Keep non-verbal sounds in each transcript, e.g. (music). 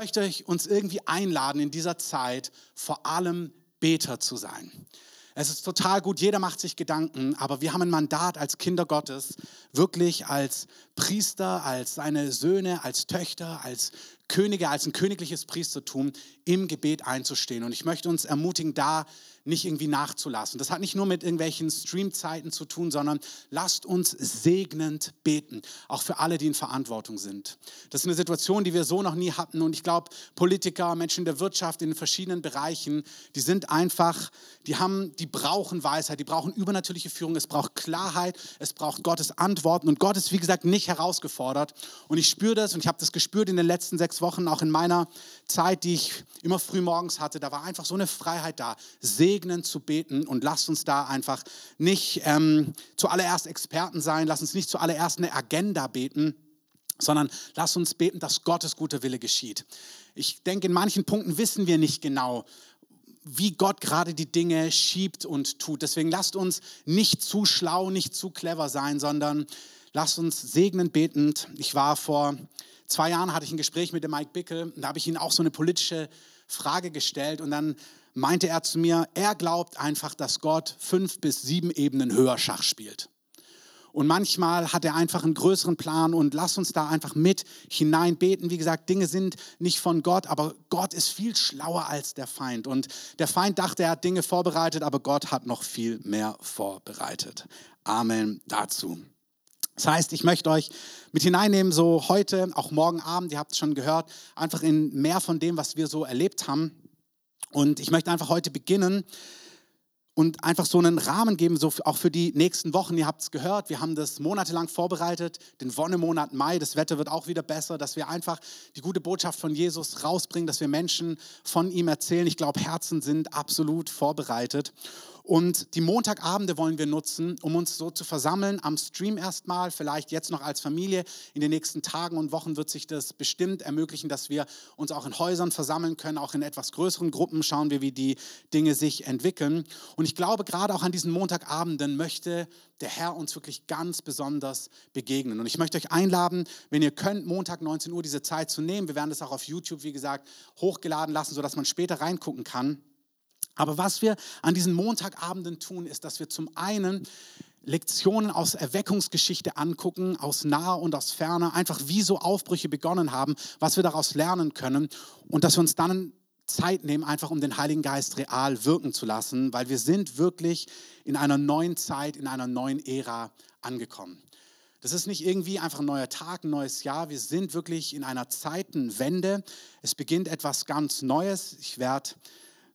möchte euch uns irgendwie einladen, in dieser Zeit vor allem Beter zu sein. Es ist total gut, jeder macht sich Gedanken, aber wir haben ein Mandat als Kinder Gottes, wirklich als Priester, als seine Söhne, als Töchter, als Könige, als ein königliches Priestertum im Gebet einzustehen. Und ich möchte uns ermutigen, da nicht irgendwie nachzulassen. Das hat nicht nur mit irgendwelchen Streamzeiten zu tun, sondern lasst uns segnend beten, auch für alle, die in Verantwortung sind. Das ist eine Situation, die wir so noch nie hatten und ich glaube, Politiker, Menschen der Wirtschaft, in den verschiedenen Bereichen, die sind einfach, die haben, die brauchen Weisheit, die brauchen übernatürliche Führung, es braucht Klarheit, es braucht Gottes Antworten und Gott ist, wie gesagt, nicht herausgefordert und ich spüre das und ich habe das gespürt in den letzten sechs Wochen, auch in meiner Zeit, die ich immer früh morgens hatte, da war einfach so eine Freiheit da, segnen zu beten und lasst uns da einfach nicht ähm, zuallererst Experten sein, lasst uns nicht zuallererst eine Agenda beten, sondern lasst uns beten, dass Gottes guter Wille geschieht. Ich denke, in manchen Punkten wissen wir nicht genau, wie Gott gerade die Dinge schiebt und tut. Deswegen lasst uns nicht zu schlau, nicht zu clever sein, sondern lasst uns segnen betend. Ich war vor zwei Jahren, hatte ich ein Gespräch mit dem Mike Bickel, da habe ich ihn auch so eine politische Frage gestellt und dann meinte er zu mir, er glaubt einfach, dass Gott fünf bis sieben Ebenen höher Schach spielt. Und manchmal hat er einfach einen größeren Plan und lass uns da einfach mit hinein beten. Wie gesagt, Dinge sind nicht von Gott, aber Gott ist viel schlauer als der Feind. Und der Feind dachte, er hat Dinge vorbereitet, aber Gott hat noch viel mehr vorbereitet. Amen dazu. Das heißt, ich möchte euch mit hineinnehmen, so heute, auch morgen Abend, ihr habt es schon gehört, einfach in mehr von dem, was wir so erlebt haben. Und ich möchte einfach heute beginnen und einfach so einen Rahmen geben, so auch für die nächsten Wochen. Ihr habt es gehört, wir haben das monatelang vorbereitet, den Wonnemonat Mai, das Wetter wird auch wieder besser, dass wir einfach die gute Botschaft von Jesus rausbringen, dass wir Menschen von ihm erzählen. Ich glaube, Herzen sind absolut vorbereitet. Und die Montagabende wollen wir nutzen, um uns so zu versammeln, am Stream erstmal, vielleicht jetzt noch als Familie. In den nächsten Tagen und Wochen wird sich das bestimmt ermöglichen, dass wir uns auch in Häusern versammeln können, auch in etwas größeren Gruppen. Schauen wir, wie die Dinge sich entwickeln. Und ich glaube, gerade auch an diesen Montagabenden möchte der Herr uns wirklich ganz besonders begegnen. Und ich möchte euch einladen, wenn ihr könnt, Montag 19 Uhr diese Zeit zu nehmen. Wir werden das auch auf YouTube, wie gesagt, hochgeladen lassen, sodass man später reingucken kann. Aber was wir an diesen Montagabenden tun, ist, dass wir zum einen Lektionen aus Erweckungsgeschichte angucken, aus naher und aus ferner, einfach wie so Aufbrüche begonnen haben, was wir daraus lernen können und dass wir uns dann Zeit nehmen, einfach um den Heiligen Geist real wirken zu lassen, weil wir sind wirklich in einer neuen Zeit, in einer neuen Ära angekommen. Das ist nicht irgendwie einfach ein neuer Tag, ein neues Jahr. Wir sind wirklich in einer Zeitenwende. Es beginnt etwas ganz Neues. Ich werde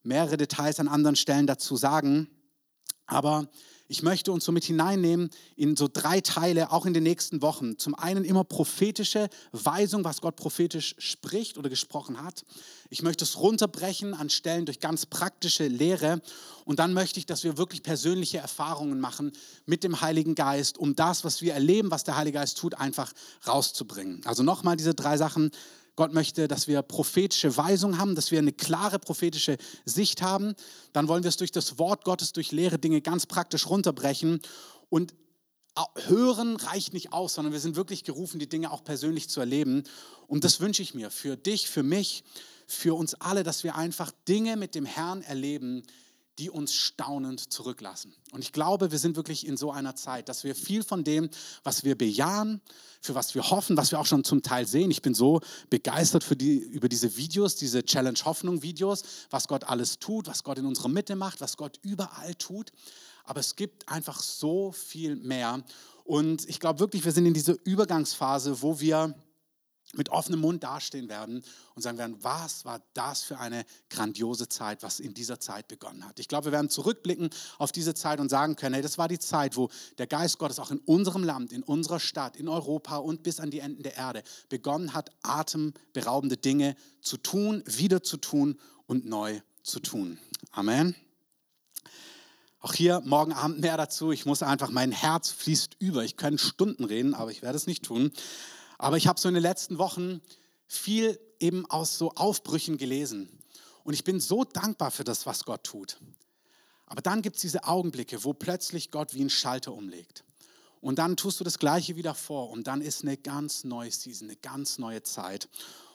mehrere Details an anderen Stellen dazu sagen. Aber ich möchte uns so mit hineinnehmen in so drei Teile, auch in den nächsten Wochen. Zum einen immer prophetische Weisung, was Gott prophetisch spricht oder gesprochen hat. Ich möchte es runterbrechen an Stellen durch ganz praktische Lehre. Und dann möchte ich, dass wir wirklich persönliche Erfahrungen machen mit dem Heiligen Geist, um das, was wir erleben, was der Heilige Geist tut, einfach rauszubringen. Also nochmal diese drei Sachen. Gott möchte, dass wir prophetische Weisung haben, dass wir eine klare prophetische Sicht haben. Dann wollen wir es durch das Wort Gottes, durch leere Dinge ganz praktisch runterbrechen. Und hören reicht nicht aus, sondern wir sind wirklich gerufen, die Dinge auch persönlich zu erleben. Und das wünsche ich mir für dich, für mich, für uns alle, dass wir einfach Dinge mit dem Herrn erleben, die uns staunend zurücklassen. Und ich glaube, wir sind wirklich in so einer Zeit, dass wir viel von dem, was wir bejahen, für was wir hoffen, was wir auch schon zum Teil sehen. Ich bin so begeistert für die, über diese Videos, diese Challenge Hoffnung Videos, was Gott alles tut, was Gott in unserer Mitte macht, was Gott überall tut. Aber es gibt einfach so viel mehr. Und ich glaube wirklich, wir sind in dieser Übergangsphase, wo wir mit offenem Mund dastehen werden und sagen werden, was war das für eine grandiose Zeit, was in dieser Zeit begonnen hat. Ich glaube, wir werden zurückblicken auf diese Zeit und sagen können, hey, das war die Zeit, wo der Geist Gottes auch in unserem Land, in unserer Stadt, in Europa und bis an die Enden der Erde begonnen hat, atemberaubende Dinge zu tun, wieder zu tun und neu zu tun. Amen. Auch hier morgen Abend mehr dazu. Ich muss einfach, mein Herz fließt über. Ich könnte Stunden reden, aber ich werde es nicht tun. Aber ich habe so in den letzten Wochen viel eben aus so Aufbrüchen gelesen. Und ich bin so dankbar für das, was Gott tut. Aber dann gibt es diese Augenblicke, wo plötzlich Gott wie ein Schalter umlegt. Und dann tust du das Gleiche wieder vor und dann ist eine ganz neue Season, eine ganz neue Zeit.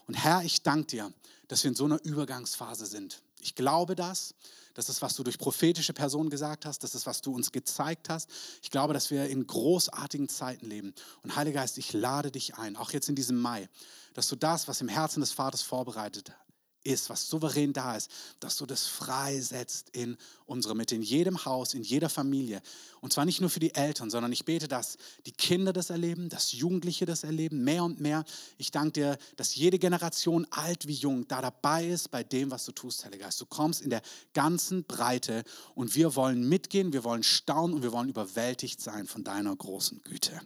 Und Herr, ich danke dir, dass wir in so einer Übergangsphase sind. Ich glaube das. Das ist, was du durch prophetische Personen gesagt hast. Das ist, was du uns gezeigt hast. Ich glaube, dass wir in großartigen Zeiten leben. Und Heiliger Geist, ich lade dich ein, auch jetzt in diesem Mai, dass du das, was im Herzen des Vaters vorbereitet ist, was souverän da ist, dass du das freisetzt in unserer Mitte, in jedem Haus, in jeder Familie. Und zwar nicht nur für die Eltern, sondern ich bete, dass die Kinder das erleben, dass Jugendliche das erleben, mehr und mehr. Ich danke dir, dass jede Generation, alt wie jung, da dabei ist bei dem, was du tust, Heiliger Geist. Du kommst in der ganzen Breite und wir wollen mitgehen, wir wollen staunen und wir wollen überwältigt sein von deiner großen Güte.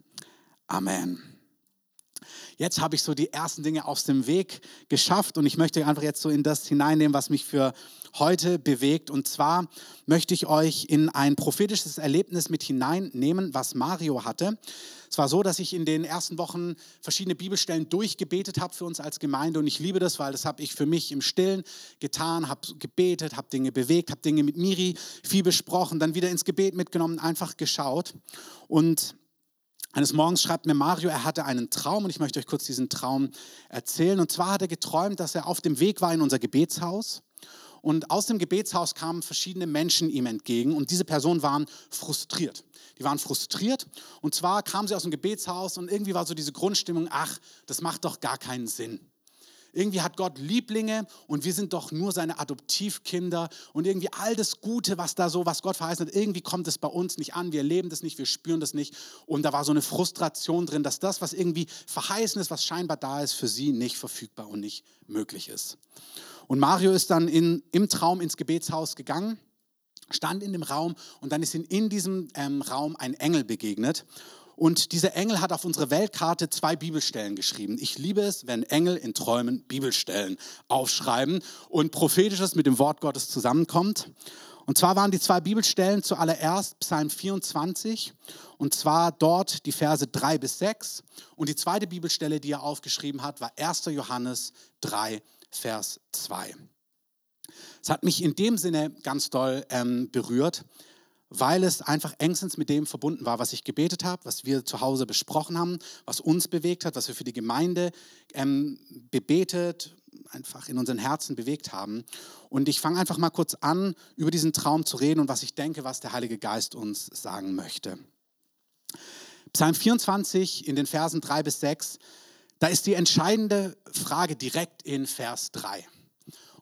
Amen. Jetzt habe ich so die ersten Dinge aus dem Weg geschafft und ich möchte einfach jetzt so in das hineinnehmen, was mich für heute bewegt. Und zwar möchte ich euch in ein prophetisches Erlebnis mit hineinnehmen, was Mario hatte. Es war so, dass ich in den ersten Wochen verschiedene Bibelstellen durchgebetet habe für uns als Gemeinde und ich liebe das, weil das habe ich für mich im Stillen getan, habe gebetet, habe Dinge bewegt, habe Dinge mit Miri viel besprochen, dann wieder ins Gebet mitgenommen, einfach geschaut und eines Morgens schreibt mir Mario, er hatte einen Traum und ich möchte euch kurz diesen Traum erzählen. Und zwar hat er geträumt, dass er auf dem Weg war in unser Gebetshaus. Und aus dem Gebetshaus kamen verschiedene Menschen ihm entgegen und diese Personen waren frustriert. Die waren frustriert und zwar kamen sie aus dem Gebetshaus und irgendwie war so diese Grundstimmung, ach, das macht doch gar keinen Sinn. Irgendwie hat Gott Lieblinge und wir sind doch nur seine Adoptivkinder und irgendwie all das Gute, was da so, was Gott verheißen hat, irgendwie kommt es bei uns nicht an. Wir erleben das nicht, wir spüren das nicht. Und da war so eine Frustration drin, dass das, was irgendwie verheißen ist, was scheinbar da ist, für sie nicht verfügbar und nicht möglich ist. Und Mario ist dann in, im Traum ins Gebetshaus gegangen stand in dem Raum und dann ist ihm in diesem ähm, Raum ein Engel begegnet. Und dieser Engel hat auf unsere Weltkarte zwei Bibelstellen geschrieben. Ich liebe es, wenn Engel in Träumen Bibelstellen aufschreiben und prophetisches mit dem Wort Gottes zusammenkommt. Und zwar waren die zwei Bibelstellen zuallererst Psalm 24 und zwar dort die Verse 3 bis 6. Und die zweite Bibelstelle, die er aufgeschrieben hat, war 1. Johannes 3, Vers 2. Es hat mich in dem Sinne ganz doll ähm, berührt, weil es einfach engstens mit dem verbunden war, was ich gebetet habe, was wir zu Hause besprochen haben, was uns bewegt hat, was wir für die Gemeinde ähm, bebetet, einfach in unseren Herzen bewegt haben. Und ich fange einfach mal kurz an, über diesen Traum zu reden und was ich denke, was der Heilige Geist uns sagen möchte. Psalm 24 in den Versen 3 bis 6, da ist die entscheidende Frage direkt in Vers 3.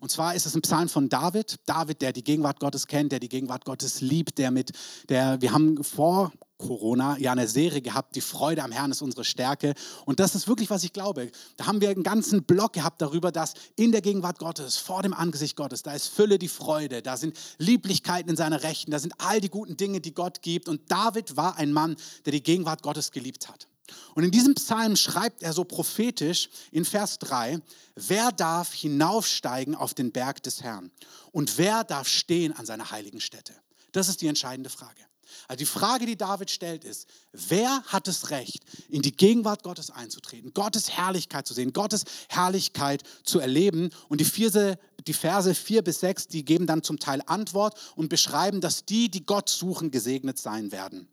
Und zwar ist es ein Psalm von David. David, der die Gegenwart Gottes kennt, der die Gegenwart Gottes liebt, der mit, der, wir haben vor Corona ja eine Serie gehabt, die Freude am Herrn ist unsere Stärke. Und das ist wirklich, was ich glaube. Da haben wir einen ganzen Block gehabt darüber, dass in der Gegenwart Gottes, vor dem Angesicht Gottes, da ist Fülle die Freude, da sind Lieblichkeiten in seiner Rechten, da sind all die guten Dinge, die Gott gibt. Und David war ein Mann, der die Gegenwart Gottes geliebt hat. Und in diesem Psalm schreibt er so prophetisch in Vers 3, wer darf hinaufsteigen auf den Berg des Herrn und wer darf stehen an seiner heiligen Stätte? Das ist die entscheidende Frage. Also die Frage, die David stellt, ist, wer hat das Recht, in die Gegenwart Gottes einzutreten, Gottes Herrlichkeit zu sehen, Gottes Herrlichkeit zu erleben? Und die, Verse, die Verse 4 bis 6, die geben dann zum Teil Antwort und beschreiben, dass die, die Gott suchen, gesegnet sein werden.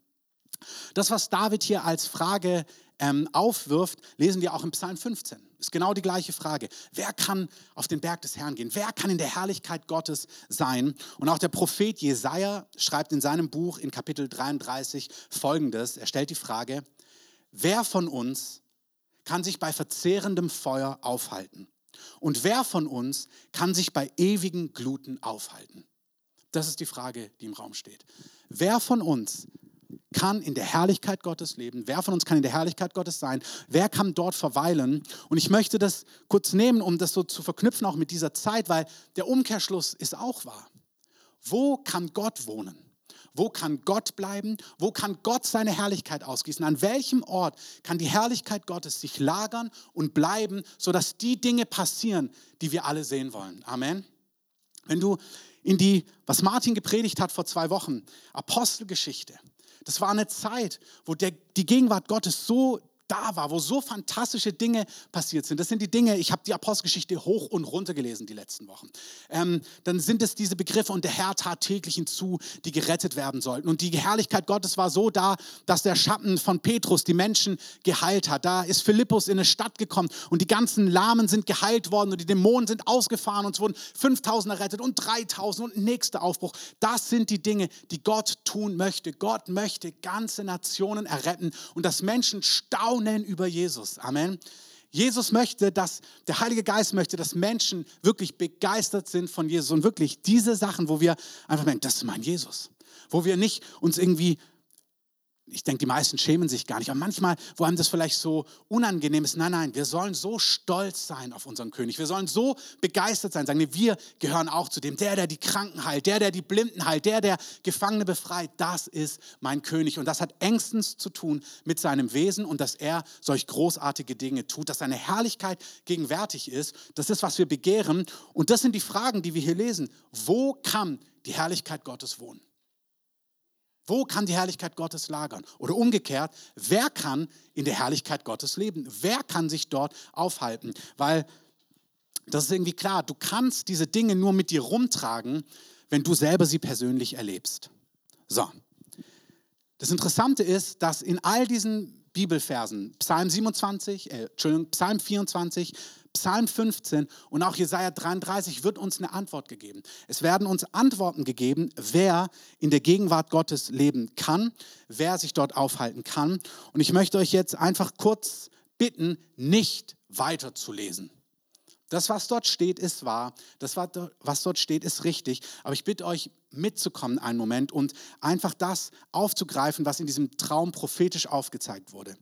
Das, was David hier als Frage ähm, aufwirft, lesen wir auch im Psalm 15. Ist genau die gleiche Frage. Wer kann auf den Berg des Herrn gehen? Wer kann in der Herrlichkeit Gottes sein? Und auch der Prophet Jesaja schreibt in seinem Buch in Kapitel 33 folgendes: Er stellt die Frage, wer von uns kann sich bei verzehrendem Feuer aufhalten? Und wer von uns kann sich bei ewigen Gluten aufhalten? Das ist die Frage, die im Raum steht. Wer von uns kann in der Herrlichkeit Gottes leben? Wer von uns kann in der Herrlichkeit Gottes sein? Wer kann dort verweilen? Und ich möchte das kurz nehmen, um das so zu verknüpfen auch mit dieser Zeit, weil der Umkehrschluss ist auch wahr. Wo kann Gott wohnen? Wo kann Gott bleiben? Wo kann Gott seine Herrlichkeit ausgießen? An welchem Ort kann die Herrlichkeit Gottes sich lagern und bleiben, sodass die Dinge passieren, die wir alle sehen wollen? Amen. Wenn du in die, was Martin gepredigt hat vor zwei Wochen, Apostelgeschichte, das war eine Zeit, wo der, die Gegenwart Gottes so da war, wo so fantastische Dinge passiert sind. Das sind die Dinge, ich habe die Apostelgeschichte hoch und runter gelesen die letzten Wochen. Ähm, dann sind es diese Begriffe und der Herr tat täglich hinzu, die gerettet werden sollten. Und die Herrlichkeit Gottes war so da, dass der Schatten von Petrus die Menschen geheilt hat. Da ist Philippus in eine Stadt gekommen und die ganzen Lahmen sind geheilt worden und die Dämonen sind ausgefahren und es wurden 5000 errettet und 3000 und nächster Aufbruch. Das sind die Dinge, die Gott tun möchte. Gott möchte ganze Nationen erretten und dass Menschen staunen über Jesus. Amen. Jesus möchte, dass der Heilige Geist möchte, dass Menschen wirklich begeistert sind von Jesus und wirklich diese Sachen, wo wir einfach merken, das ist mein Jesus. Wo wir nicht uns irgendwie ich denke, die meisten schämen sich gar nicht. Aber manchmal, wo einem das vielleicht so unangenehm ist, nein, nein, wir sollen so stolz sein auf unseren König. Wir sollen so begeistert sein, sagen, nee, wir gehören auch zu dem, der, der die Kranken heilt, der, der die Blinden heilt, der, der Gefangene befreit. Das ist mein König. Und das hat engstens zu tun mit seinem Wesen und dass er solch großartige Dinge tut, dass seine Herrlichkeit gegenwärtig ist. Das ist, was wir begehren. Und das sind die Fragen, die wir hier lesen. Wo kann die Herrlichkeit Gottes wohnen? Wo kann die Herrlichkeit Gottes lagern? Oder umgekehrt, wer kann in der Herrlichkeit Gottes leben? Wer kann sich dort aufhalten? Weil das ist irgendwie klar, du kannst diese Dinge nur mit dir rumtragen, wenn du selber sie persönlich erlebst. So. Das Interessante ist, dass in all diesen Bibelversen, Psalm 27, äh, Entschuldigung, Psalm 24, Psalm 15 und auch Jesaja 33 wird uns eine Antwort gegeben. Es werden uns Antworten gegeben, wer in der Gegenwart Gottes leben kann, wer sich dort aufhalten kann. Und ich möchte euch jetzt einfach kurz bitten, nicht weiterzulesen. Das, was dort steht, ist wahr. Das, was dort steht, ist richtig. Aber ich bitte euch, mitzukommen einen Moment und einfach das aufzugreifen, was in diesem Traum prophetisch aufgezeigt wurde.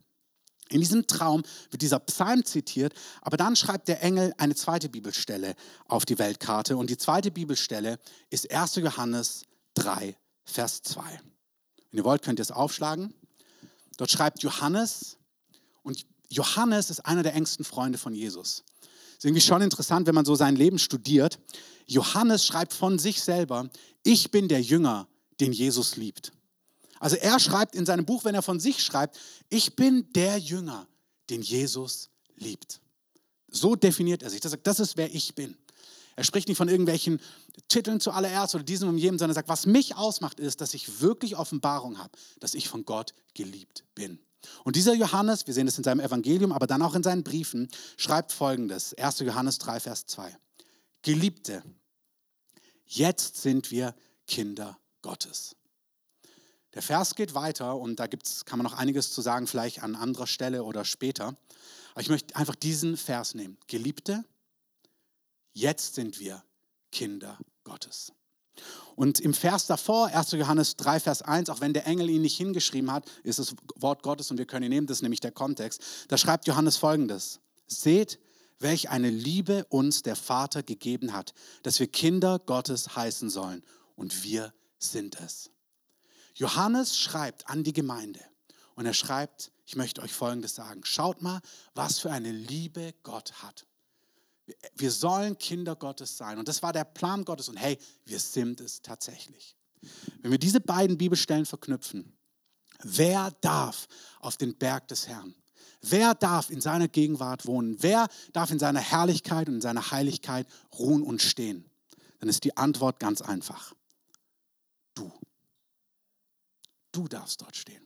In diesem Traum wird dieser Psalm zitiert, aber dann schreibt der Engel eine zweite Bibelstelle auf die Weltkarte. Und die zweite Bibelstelle ist 1. Johannes 3, Vers 2. Wenn ihr wollt, könnt ihr es aufschlagen. Dort schreibt Johannes, und Johannes ist einer der engsten Freunde von Jesus. Ist irgendwie schon interessant, wenn man so sein Leben studiert. Johannes schreibt von sich selber, ich bin der Jünger, den Jesus liebt. Also er schreibt in seinem Buch, wenn er von sich schreibt, ich bin der Jünger, den Jesus liebt. So definiert er sich. Das, das ist, wer ich bin. Er spricht nicht von irgendwelchen Titeln zuallererst oder diesem und jenem, sondern er sagt, was mich ausmacht, ist, dass ich wirklich Offenbarung habe, dass ich von Gott geliebt bin. Und dieser Johannes, wir sehen es in seinem Evangelium, aber dann auch in seinen Briefen, schreibt folgendes: 1. Johannes 3, Vers 2. Geliebte, jetzt sind wir Kinder Gottes. Der Vers geht weiter und da gibt's, kann man noch einiges zu sagen, vielleicht an anderer Stelle oder später. Aber ich möchte einfach diesen Vers nehmen. Geliebte, jetzt sind wir Kinder Gottes. Und im Vers davor, 1. Johannes 3, Vers 1, auch wenn der Engel ihn nicht hingeschrieben hat, ist das Wort Gottes und wir können ihn nehmen, das ist nämlich der Kontext. Da schreibt Johannes folgendes: Seht, welch eine Liebe uns der Vater gegeben hat, dass wir Kinder Gottes heißen sollen. Und wir sind es. Johannes schreibt an die Gemeinde und er schreibt, ich möchte euch Folgendes sagen. Schaut mal, was für eine Liebe Gott hat. Wir sollen Kinder Gottes sein. Und das war der Plan Gottes. Und hey, wir sind es tatsächlich. Wenn wir diese beiden Bibelstellen verknüpfen, wer darf auf den Berg des Herrn? Wer darf in seiner Gegenwart wohnen? Wer darf in seiner Herrlichkeit und in seiner Heiligkeit ruhen und stehen? Dann ist die Antwort ganz einfach. Du. Du darfst dort stehen.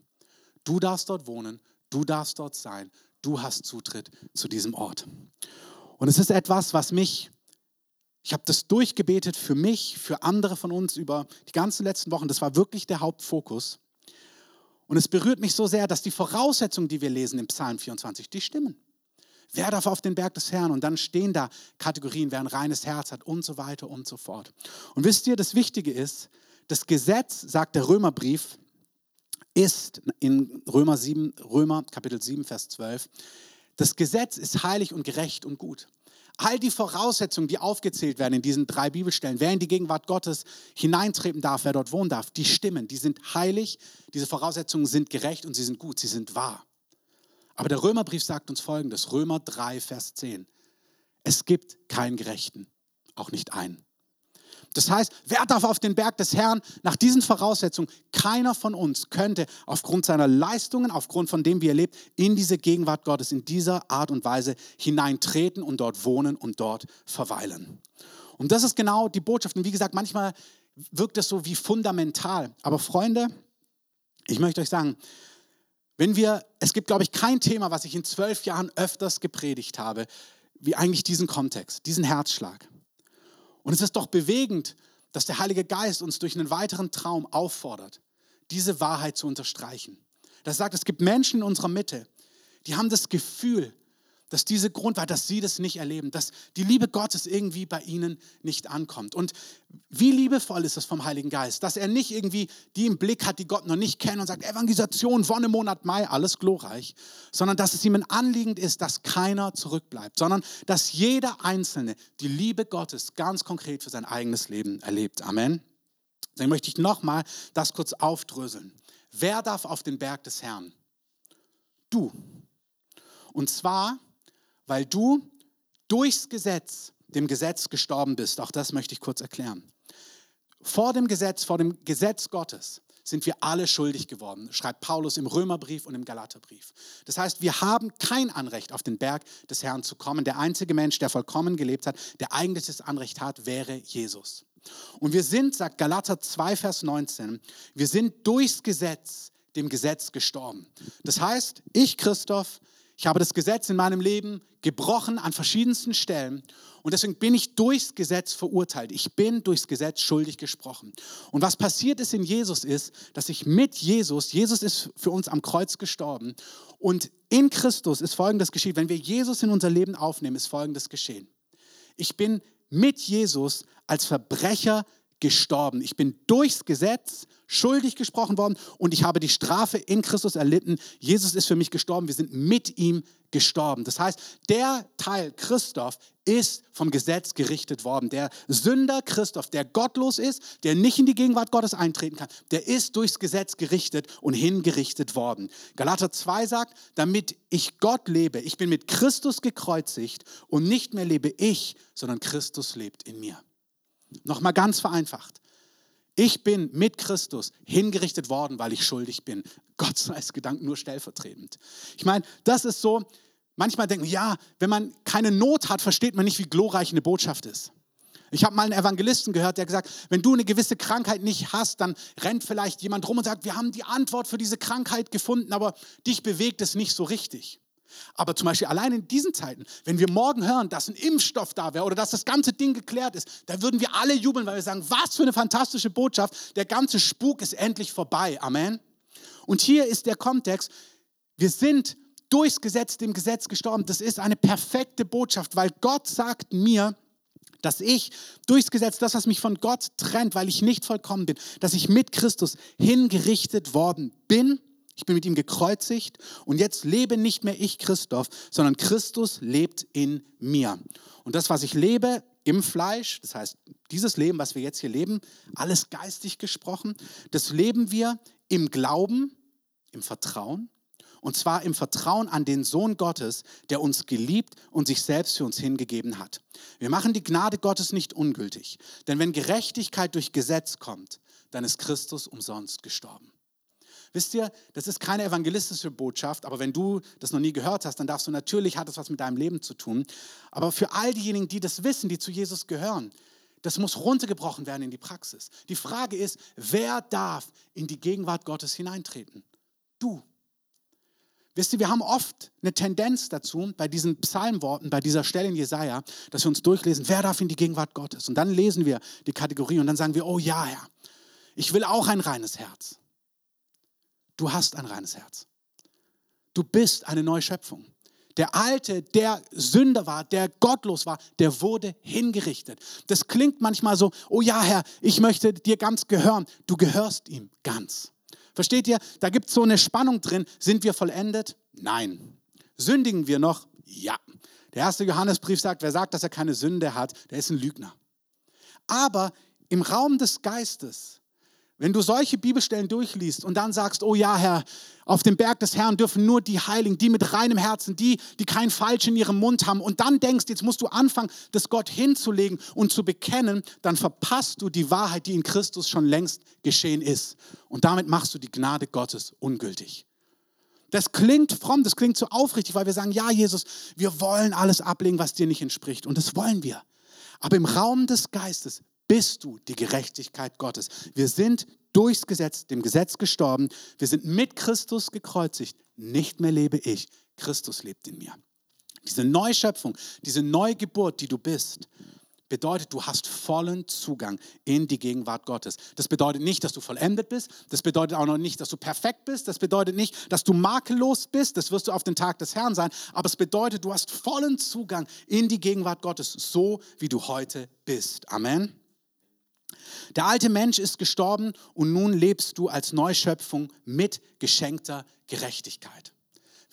Du darfst dort wohnen. Du darfst dort sein. Du hast Zutritt zu diesem Ort. Und es ist etwas, was mich, ich habe das durchgebetet für mich, für andere von uns über die ganzen letzten Wochen. Das war wirklich der Hauptfokus. Und es berührt mich so sehr, dass die Voraussetzungen, die wir lesen im Psalm 24, die stimmen. Wer darf auf den Berg des Herrn? Und dann stehen da Kategorien, wer ein reines Herz hat und so weiter und so fort. Und wisst ihr, das Wichtige ist, das Gesetz, sagt der Römerbrief, ist in Römer 7, Römer Kapitel 7, Vers 12, das Gesetz ist heilig und gerecht und gut. All die Voraussetzungen, die aufgezählt werden in diesen drei Bibelstellen, wer in die Gegenwart Gottes hineintreten darf, wer dort wohnen darf, die stimmen, die sind heilig, diese Voraussetzungen sind gerecht und sie sind gut, sie sind wahr. Aber der Römerbrief sagt uns folgendes, Römer 3, Vers 10. Es gibt keinen Gerechten, auch nicht einen. Das heißt, wer darf auf den Berg des Herrn? Nach diesen Voraussetzungen, keiner von uns könnte aufgrund seiner Leistungen, aufgrund von dem, wie er lebt, in diese Gegenwart Gottes in dieser Art und Weise hineintreten und dort wohnen und dort verweilen. Und das ist genau die Botschaft. Und wie gesagt, manchmal wirkt es so wie fundamental. Aber Freunde, ich möchte euch sagen, wenn wir, es gibt, glaube ich, kein Thema, was ich in zwölf Jahren öfters gepredigt habe, wie eigentlich diesen Kontext, diesen Herzschlag. Und es ist doch bewegend, dass der Heilige Geist uns durch einen weiteren Traum auffordert, diese Wahrheit zu unterstreichen. Das sagt, es gibt Menschen in unserer Mitte, die haben das Gefühl, dass diese Grund war, dass sie das nicht erleben, dass die Liebe Gottes irgendwie bei ihnen nicht ankommt. Und wie liebevoll ist es vom Heiligen Geist, dass er nicht irgendwie die im Blick hat, die Gott noch nicht kennen und sagt, Evangelisation, Wonne, Monat Mai, alles glorreich, sondern dass es ihm ein Anliegen ist, dass keiner zurückbleibt, sondern dass jeder Einzelne die Liebe Gottes ganz konkret für sein eigenes Leben erlebt. Amen. Dann möchte ich nochmal das kurz aufdröseln. Wer darf auf den Berg des Herrn? Du. Und zwar weil du durchs Gesetz, dem Gesetz gestorben bist. Auch das möchte ich kurz erklären. Vor dem Gesetz, vor dem Gesetz Gottes sind wir alle schuldig geworden, schreibt Paulus im Römerbrief und im Galaterbrief. Das heißt, wir haben kein Anrecht, auf den Berg des Herrn zu kommen. Der einzige Mensch, der vollkommen gelebt hat, der eigentlich das Anrecht hat, wäre Jesus. Und wir sind, sagt Galater 2, Vers 19, wir sind durchs Gesetz, dem Gesetz gestorben. Das heißt, ich, Christoph, ich habe das Gesetz in meinem Leben gebrochen an verschiedensten Stellen und deswegen bin ich durchs Gesetz verurteilt. Ich bin durchs Gesetz schuldig gesprochen. Und was passiert ist in Jesus ist, dass ich mit Jesus, Jesus ist für uns am Kreuz gestorben und in Christus ist Folgendes geschehen. Wenn wir Jesus in unser Leben aufnehmen, ist Folgendes geschehen. Ich bin mit Jesus als Verbrecher gestorben. Ich bin durchs Gesetz schuldig gesprochen worden und ich habe die Strafe in Christus erlitten. Jesus ist für mich gestorben. Wir sind mit ihm gestorben. Das heißt, der Teil Christoph ist vom Gesetz gerichtet worden. Der Sünder Christoph, der gottlos ist, der nicht in die Gegenwart Gottes eintreten kann, der ist durchs Gesetz gerichtet und hingerichtet worden. Galater 2 sagt, damit ich Gott lebe, ich bin mit Christus gekreuzigt und nicht mehr lebe ich, sondern Christus lebt in mir. Nochmal ganz vereinfacht. Ich bin mit Christus hingerichtet worden, weil ich schuldig bin. Gott sei Gedanken nur stellvertretend. Ich meine, das ist so, manchmal denken wir, ja, wenn man keine Not hat, versteht man nicht, wie glorreich eine Botschaft ist. Ich habe mal einen Evangelisten gehört, der gesagt, wenn du eine gewisse Krankheit nicht hast, dann rennt vielleicht jemand rum und sagt, wir haben die Antwort für diese Krankheit gefunden, aber dich bewegt es nicht so richtig. Aber zum Beispiel allein in diesen Zeiten, wenn wir morgen hören, dass ein Impfstoff da wäre oder dass das ganze Ding geklärt ist, da würden wir alle jubeln, weil wir sagen, was für eine fantastische Botschaft, der ganze Spuk ist endlich vorbei. Amen. Und hier ist der Kontext, wir sind durchs Gesetz, dem Gesetz gestorben. Das ist eine perfekte Botschaft, weil Gott sagt mir, dass ich durchs Gesetz, das, was mich von Gott trennt, weil ich nicht vollkommen bin, dass ich mit Christus hingerichtet worden bin ich bin mit ihm gekreuzigt und jetzt lebe nicht mehr ich, Christoph, sondern Christus lebt in mir. Und das, was ich lebe im Fleisch, das heißt, dieses Leben, was wir jetzt hier leben, alles geistig gesprochen, das leben wir im Glauben, im Vertrauen. Und zwar im Vertrauen an den Sohn Gottes, der uns geliebt und sich selbst für uns hingegeben hat. Wir machen die Gnade Gottes nicht ungültig. Denn wenn Gerechtigkeit durch Gesetz kommt, dann ist Christus umsonst gestorben. Wisst ihr, das ist keine evangelistische Botschaft, aber wenn du das noch nie gehört hast, dann darfst du natürlich, hat es was mit deinem Leben zu tun. Aber für all diejenigen, die das wissen, die zu Jesus gehören, das muss runtergebrochen werden in die Praxis. Die Frage ist, wer darf in die Gegenwart Gottes hineintreten? Du. Wisst ihr, wir haben oft eine Tendenz dazu, bei diesen Psalmworten, bei dieser Stelle in Jesaja, dass wir uns durchlesen, wer darf in die Gegenwart Gottes? Und dann lesen wir die Kategorie und dann sagen wir, oh ja, Herr, ich will auch ein reines Herz. Du hast ein reines Herz. Du bist eine neue Schöpfung. Der Alte, der Sünder war, der gottlos war, der wurde hingerichtet. Das klingt manchmal so, oh ja, Herr, ich möchte dir ganz gehören. Du gehörst ihm ganz. Versteht ihr? Da gibt es so eine Spannung drin. Sind wir vollendet? Nein. Sündigen wir noch? Ja. Der erste Johannesbrief sagt, wer sagt, dass er keine Sünde hat, der ist ein Lügner. Aber im Raum des Geistes Wenn du solche Bibelstellen durchliest und dann sagst, oh ja, Herr, auf dem Berg des Herrn dürfen nur die Heiligen, die mit reinem Herzen, die, die kein Falsch in ihrem Mund haben, und dann denkst, jetzt musst du anfangen, das Gott hinzulegen und zu bekennen, dann verpasst du die Wahrheit, die in Christus schon längst geschehen ist. Und damit machst du die Gnade Gottes ungültig. Das klingt fromm, das klingt so aufrichtig, weil wir sagen, ja, Jesus, wir wollen alles ablegen, was dir nicht entspricht. Und das wollen wir. Aber im Raum des Geistes bist du die Gerechtigkeit Gottes. Wir sind durchs Gesetz, dem Gesetz gestorben. Wir sind mit Christus gekreuzigt. Nicht mehr lebe ich, Christus lebt in mir. Diese Neuschöpfung, diese Neugeburt, die du bist, bedeutet, du hast vollen Zugang in die Gegenwart Gottes. Das bedeutet nicht, dass du vollendet bist. Das bedeutet auch noch nicht, dass du perfekt bist. Das bedeutet nicht, dass du makellos bist. Das wirst du auf den Tag des Herrn sein. Aber es bedeutet, du hast vollen Zugang in die Gegenwart Gottes, so wie du heute bist. Amen. Der alte Mensch ist gestorben und nun lebst du als Neuschöpfung mit geschenkter Gerechtigkeit.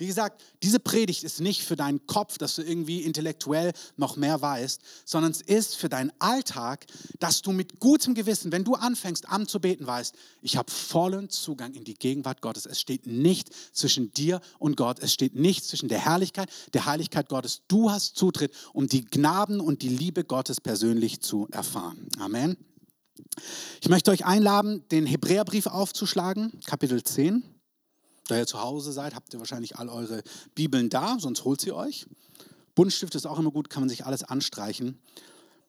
Wie gesagt, diese Predigt ist nicht für deinen Kopf, dass du irgendwie intellektuell noch mehr weißt, sondern es ist für deinen Alltag, dass du mit gutem Gewissen, wenn du anfängst anzubeten, weißt, ich habe vollen Zugang in die Gegenwart Gottes. Es steht nicht zwischen dir und Gott. Es steht nicht zwischen der Herrlichkeit, der Heiligkeit Gottes. Du hast Zutritt, um die Gnaden und die Liebe Gottes persönlich zu erfahren. Amen. Ich möchte euch einladen, den Hebräerbrief aufzuschlagen, Kapitel 10. Da ihr zu Hause seid, habt ihr wahrscheinlich all eure Bibeln da, sonst holt sie euch. Buntstift ist auch immer gut, kann man sich alles anstreichen.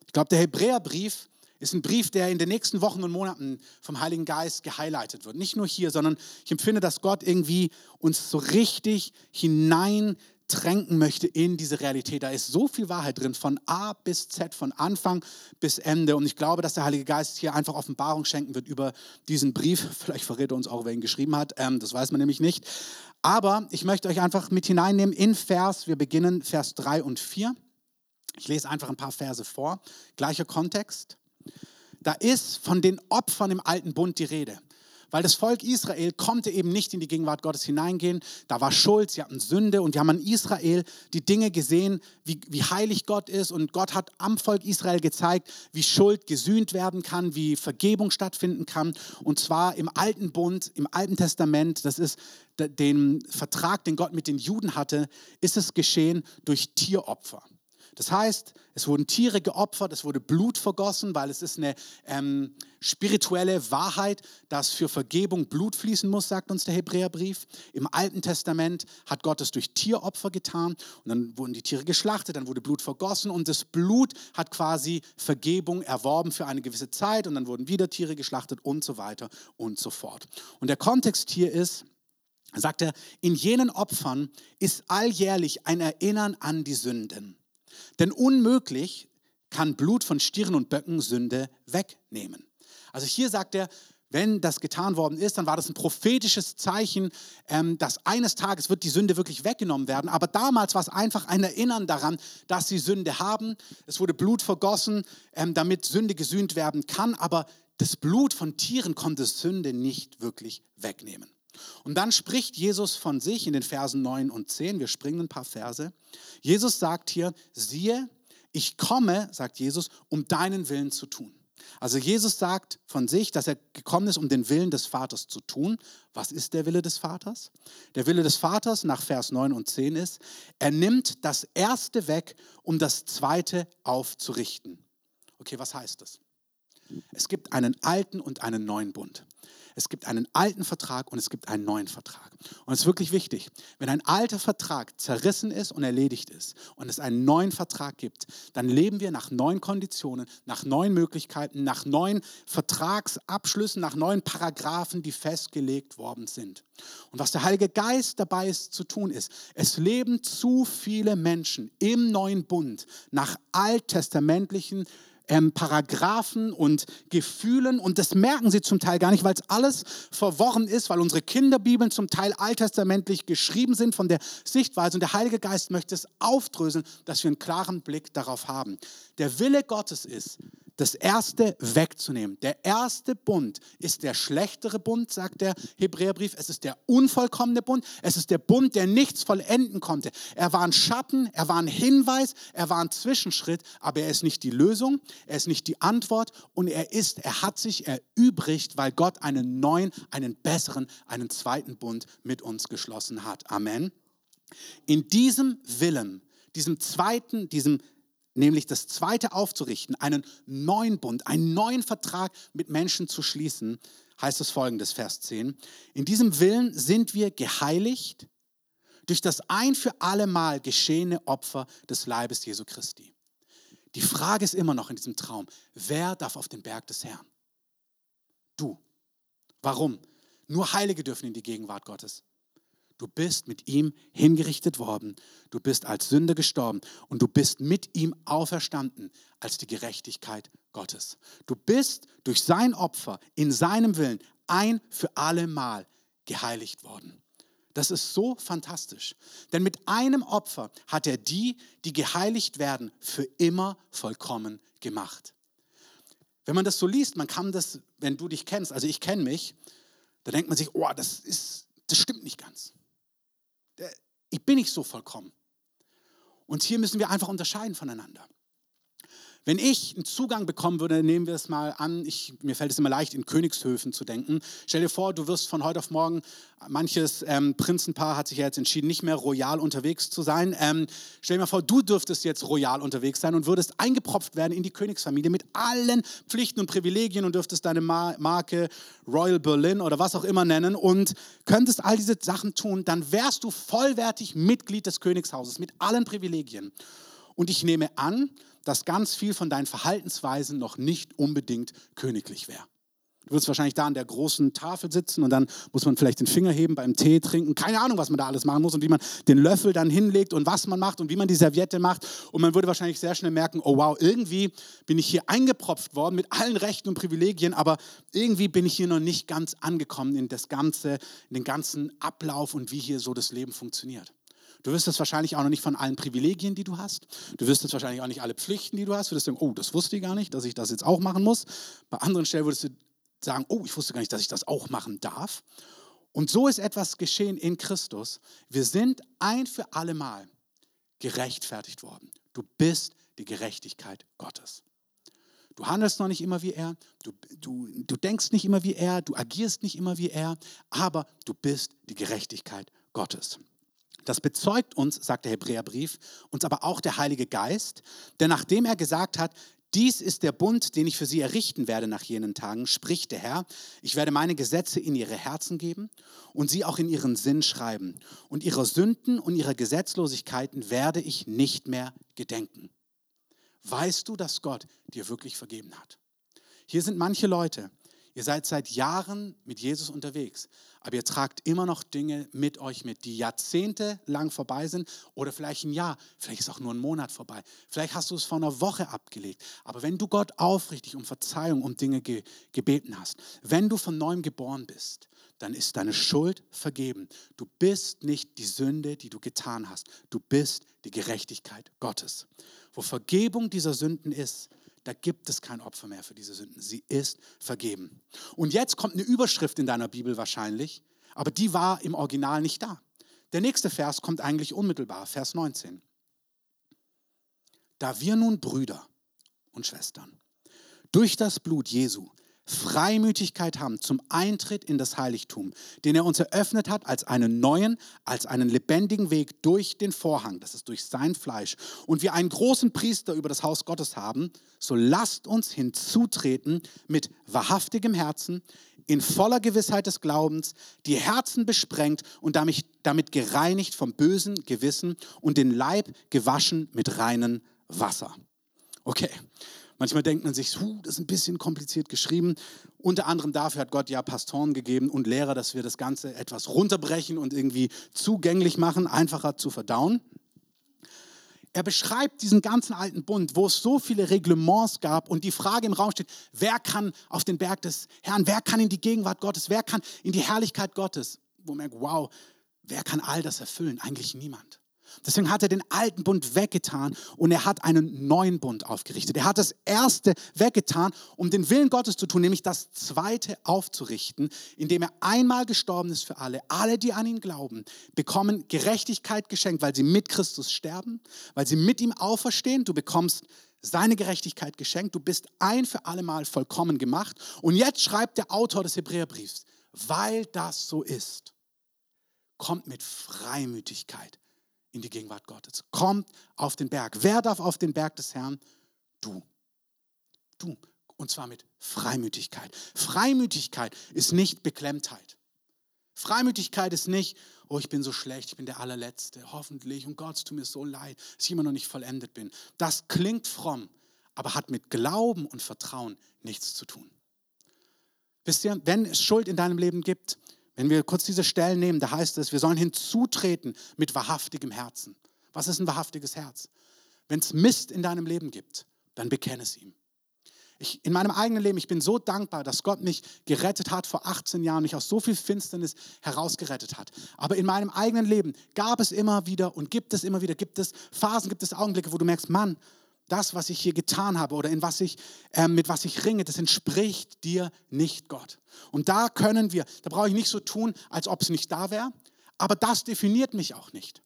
Ich glaube, der Hebräerbrief ist ein Brief, der in den nächsten Wochen und Monaten vom Heiligen Geist gehighlightet wird. Nicht nur hier, sondern ich empfinde, dass Gott irgendwie uns so richtig hinein tränken möchte in diese Realität. Da ist so viel Wahrheit drin, von A bis Z, von Anfang bis Ende. Und ich glaube, dass der Heilige Geist hier einfach Offenbarung schenken wird über diesen Brief. (laughs) Vielleicht verrät er uns auch, wer ihn geschrieben hat. Ähm, das weiß man nämlich nicht. Aber ich möchte euch einfach mit hineinnehmen in Vers, wir beginnen Vers 3 und 4. Ich lese einfach ein paar Verse vor. Gleicher Kontext. Da ist von den Opfern im alten Bund die Rede weil das Volk Israel konnte eben nicht in die Gegenwart Gottes hineingehen. Da war Schuld, sie hatten Sünde und wir haben an Israel die Dinge gesehen, wie, wie heilig Gott ist und Gott hat am Volk Israel gezeigt, wie Schuld gesühnt werden kann, wie Vergebung stattfinden kann und zwar im Alten Bund, im Alten Testament, das ist den Vertrag, den Gott mit den Juden hatte, ist es geschehen durch Tieropfer. Das heißt, es wurden Tiere geopfert, es wurde Blut vergossen, weil es ist eine ähm, spirituelle Wahrheit, dass für Vergebung Blut fließen muss, sagt uns der Hebräerbrief. Im Alten Testament hat Gott es durch Tieropfer getan und dann wurden die Tiere geschlachtet, dann wurde Blut vergossen und das Blut hat quasi Vergebung erworben für eine gewisse Zeit und dann wurden wieder Tiere geschlachtet und so weiter und so fort. Und der Kontext hier ist, sagt er, in jenen Opfern ist alljährlich ein Erinnern an die Sünden. Denn unmöglich kann Blut von Stieren und Böcken Sünde wegnehmen. Also hier sagt er, wenn das getan worden ist, dann war das ein prophetisches Zeichen, ähm, dass eines Tages wird die Sünde wirklich weggenommen werden. Aber damals war es einfach ein Erinnern daran, dass sie Sünde haben. Es wurde Blut vergossen, ähm, damit Sünde gesühnt werden kann. Aber das Blut von Tieren konnte Sünde nicht wirklich wegnehmen. Und dann spricht Jesus von sich in den Versen 9 und 10. Wir springen ein paar Verse. Jesus sagt hier, siehe, ich komme, sagt Jesus, um deinen Willen zu tun. Also Jesus sagt von sich, dass er gekommen ist, um den Willen des Vaters zu tun. Was ist der Wille des Vaters? Der Wille des Vaters nach Vers 9 und 10 ist, er nimmt das Erste weg, um das Zweite aufzurichten. Okay, was heißt das? Es gibt einen alten und einen neuen Bund. Es gibt einen alten Vertrag und es gibt einen neuen Vertrag. Und es ist wirklich wichtig, wenn ein alter Vertrag zerrissen ist und erledigt ist und es einen neuen Vertrag gibt, dann leben wir nach neuen Konditionen, nach neuen Möglichkeiten, nach neuen Vertragsabschlüssen, nach neuen Paragraphen, die festgelegt worden sind. Und was der Heilige Geist dabei ist zu tun ist, es leben zu viele Menschen im neuen Bund nach alttestamentlichen ähm, Paragraphen und Gefühlen und das merken sie zum Teil gar nicht, weil es alles verworren ist, weil unsere Kinderbibeln zum Teil alttestamentlich geschrieben sind von der Sichtweise und der Heilige Geist möchte es aufdröseln, dass wir einen klaren Blick darauf haben. Der Wille Gottes ist, das erste wegzunehmen. Der erste Bund ist der schlechtere Bund, sagt der Hebräerbrief. Es ist der unvollkommene Bund. Es ist der Bund, der nichts vollenden konnte. Er war ein Schatten, er war ein Hinweis, er war ein Zwischenschritt, aber er ist nicht die Lösung, er ist nicht die Antwort und er ist, er hat sich erübrigt, weil Gott einen neuen, einen besseren, einen zweiten Bund mit uns geschlossen hat. Amen. In diesem Willen, diesem zweiten, diesem nämlich das zweite aufzurichten, einen neuen Bund, einen neuen Vertrag mit Menschen zu schließen, heißt es folgendes, Vers 10. In diesem Willen sind wir geheiligt durch das ein für alle Mal geschehene Opfer des Leibes Jesu Christi. Die Frage ist immer noch in diesem Traum, wer darf auf den Berg des Herrn? Du. Warum? Nur Heilige dürfen in die Gegenwart Gottes. Du bist mit ihm hingerichtet worden. Du bist als Sünde gestorben und du bist mit ihm auferstanden als die Gerechtigkeit Gottes. Du bist durch sein Opfer in seinem Willen ein für alle Mal geheiligt worden. Das ist so fantastisch. Denn mit einem Opfer hat er die, die geheiligt werden, für immer vollkommen gemacht. Wenn man das so liest, man kann das, wenn du dich kennst, also ich kenne mich, da denkt man sich, oh, das ist, das stimmt nicht ganz ich bin nicht so vollkommen. Und hier müssen wir einfach unterscheiden voneinander. Wenn ich einen Zugang bekommen würde, nehmen wir es mal an, ich, mir fällt es immer leicht, in Königshöfen zu denken. Stell dir vor, du wirst von heute auf morgen, manches ähm, Prinzenpaar hat sich ja jetzt entschieden, nicht mehr royal unterwegs zu sein. Ähm, stell dir mal vor, du dürftest jetzt royal unterwegs sein und würdest eingepropft werden in die Königsfamilie mit allen Pflichten und Privilegien und dürftest deine Mar Marke Royal Berlin oder was auch immer nennen und könntest all diese Sachen tun, dann wärst du vollwertig Mitglied des Königshauses mit allen Privilegien. Und ich nehme an, dass ganz viel von deinen Verhaltensweisen noch nicht unbedingt königlich wäre. Du wirst wahrscheinlich da an der großen Tafel sitzen und dann muss man vielleicht den Finger heben beim Tee trinken. Keine Ahnung, was man da alles machen muss und wie man den Löffel dann hinlegt und was man macht und wie man die Serviette macht. Und man würde wahrscheinlich sehr schnell merken, oh wow, irgendwie bin ich hier eingepropft worden mit allen Rechten und Privilegien, aber irgendwie bin ich hier noch nicht ganz angekommen in das Ganze, in den ganzen Ablauf und wie hier so das Leben funktioniert. Du wirst es wahrscheinlich auch noch nicht von allen Privilegien, die du hast. Du wirst es wahrscheinlich auch nicht alle Pflichten, die du hast. Du wirst denken, oh, das wusste ich gar nicht, dass ich das jetzt auch machen muss. Bei anderen Stellen würdest du sagen, oh, ich wusste gar nicht, dass ich das auch machen darf. Und so ist etwas geschehen in Christus. Wir sind ein für alle Mal gerechtfertigt worden. Du bist die Gerechtigkeit Gottes. Du handelst noch nicht immer wie er, du, du, du denkst nicht immer wie er, du agierst nicht immer wie er, aber du bist die Gerechtigkeit Gottes. Das bezeugt uns, sagt der Hebräerbrief, uns aber auch der Heilige Geist, denn nachdem er gesagt hat, dies ist der Bund, den ich für sie errichten werde nach jenen Tagen, spricht der Herr. Ich werde meine Gesetze in ihre Herzen geben und sie auch in ihren Sinn schreiben. Und ihrer Sünden und ihrer Gesetzlosigkeiten werde ich nicht mehr gedenken. Weißt du, dass Gott dir wirklich vergeben hat? Hier sind manche Leute, Ihr seid seit Jahren mit Jesus unterwegs, aber ihr tragt immer noch Dinge mit euch mit, die Jahrzehnte lang vorbei sind oder vielleicht ein Jahr, vielleicht ist auch nur ein Monat vorbei. Vielleicht hast du es vor einer Woche abgelegt. Aber wenn du Gott aufrichtig um Verzeihung um Dinge ge gebeten hast, wenn du von neuem geboren bist, dann ist deine Schuld vergeben. Du bist nicht die Sünde, die du getan hast. Du bist die Gerechtigkeit Gottes. Wo Vergebung dieser Sünden ist, da gibt es kein Opfer mehr für diese Sünden. Sie ist vergeben. Und jetzt kommt eine Überschrift in deiner Bibel wahrscheinlich, aber die war im Original nicht da. Der nächste Vers kommt eigentlich unmittelbar, Vers 19. Da wir nun Brüder und Schwestern durch das Blut Jesu Freimütigkeit haben zum Eintritt in das Heiligtum, den er uns eröffnet hat als einen neuen, als einen lebendigen Weg durch den Vorhang, das ist durch sein Fleisch, und wir einen großen Priester über das Haus Gottes haben, so lasst uns hinzutreten mit wahrhaftigem Herzen, in voller Gewissheit des Glaubens, die Herzen besprengt und damit, damit gereinigt vom bösen Gewissen und den Leib gewaschen mit reinem Wasser. Okay, Manchmal denkt man sich, huh, das ist ein bisschen kompliziert geschrieben. Unter anderem dafür hat Gott ja Pastoren gegeben und Lehrer, dass wir das Ganze etwas runterbrechen und irgendwie zugänglich machen, einfacher zu verdauen. Er beschreibt diesen ganzen alten Bund, wo es so viele Reglements gab und die Frage im Raum steht, wer kann auf den Berg des Herrn, wer kann in die Gegenwart Gottes, wer kann in die Herrlichkeit Gottes? Wo man merkt, wow, wer kann all das erfüllen? Eigentlich niemand. Deswegen hat er den alten Bund weggetan und er hat einen neuen Bund aufgerichtet. Er hat das erste weggetan, um den Willen Gottes zu tun, nämlich das zweite aufzurichten, indem er einmal gestorben ist für alle. Alle, die an ihn glauben, bekommen Gerechtigkeit geschenkt, weil sie mit Christus sterben, weil sie mit ihm auferstehen. Du bekommst seine Gerechtigkeit geschenkt. Du bist ein für alle Mal vollkommen gemacht. Und jetzt schreibt der Autor des Hebräerbriefs, weil das so ist, kommt mit Freimütigkeit in die Gegenwart Gottes. Kommt auf den Berg. Wer darf auf den Berg des Herrn? Du. Du. Und zwar mit Freimütigkeit. Freimütigkeit ist nicht Beklemmtheit. Freimütigkeit ist nicht, oh, ich bin so schlecht, ich bin der allerletzte, hoffentlich, und Gott, es tut mir so leid, dass ich immer noch nicht vollendet bin. Das klingt fromm, aber hat mit Glauben und Vertrauen nichts zu tun. Wisst ihr, wenn es Schuld in deinem Leben gibt, wenn wir kurz diese Stellen nehmen, da heißt es, wir sollen hinzutreten mit wahrhaftigem Herzen. Was ist ein wahrhaftiges Herz? Wenn es Mist in deinem Leben gibt, dann bekenne es ihm. Ich, in meinem eigenen Leben, ich bin so dankbar, dass Gott mich gerettet hat vor 18 Jahren, mich aus so viel Finsternis herausgerettet hat. Aber in meinem eigenen Leben gab es immer wieder und gibt es immer wieder, gibt es Phasen, gibt es Augenblicke, wo du merkst, Mann, das, was ich hier getan habe oder in was ich, äh, mit was ich ringe, das entspricht dir nicht Gott. Und da können wir, da brauche ich nicht so tun, als ob es nicht da wäre, aber das definiert mich auch nicht.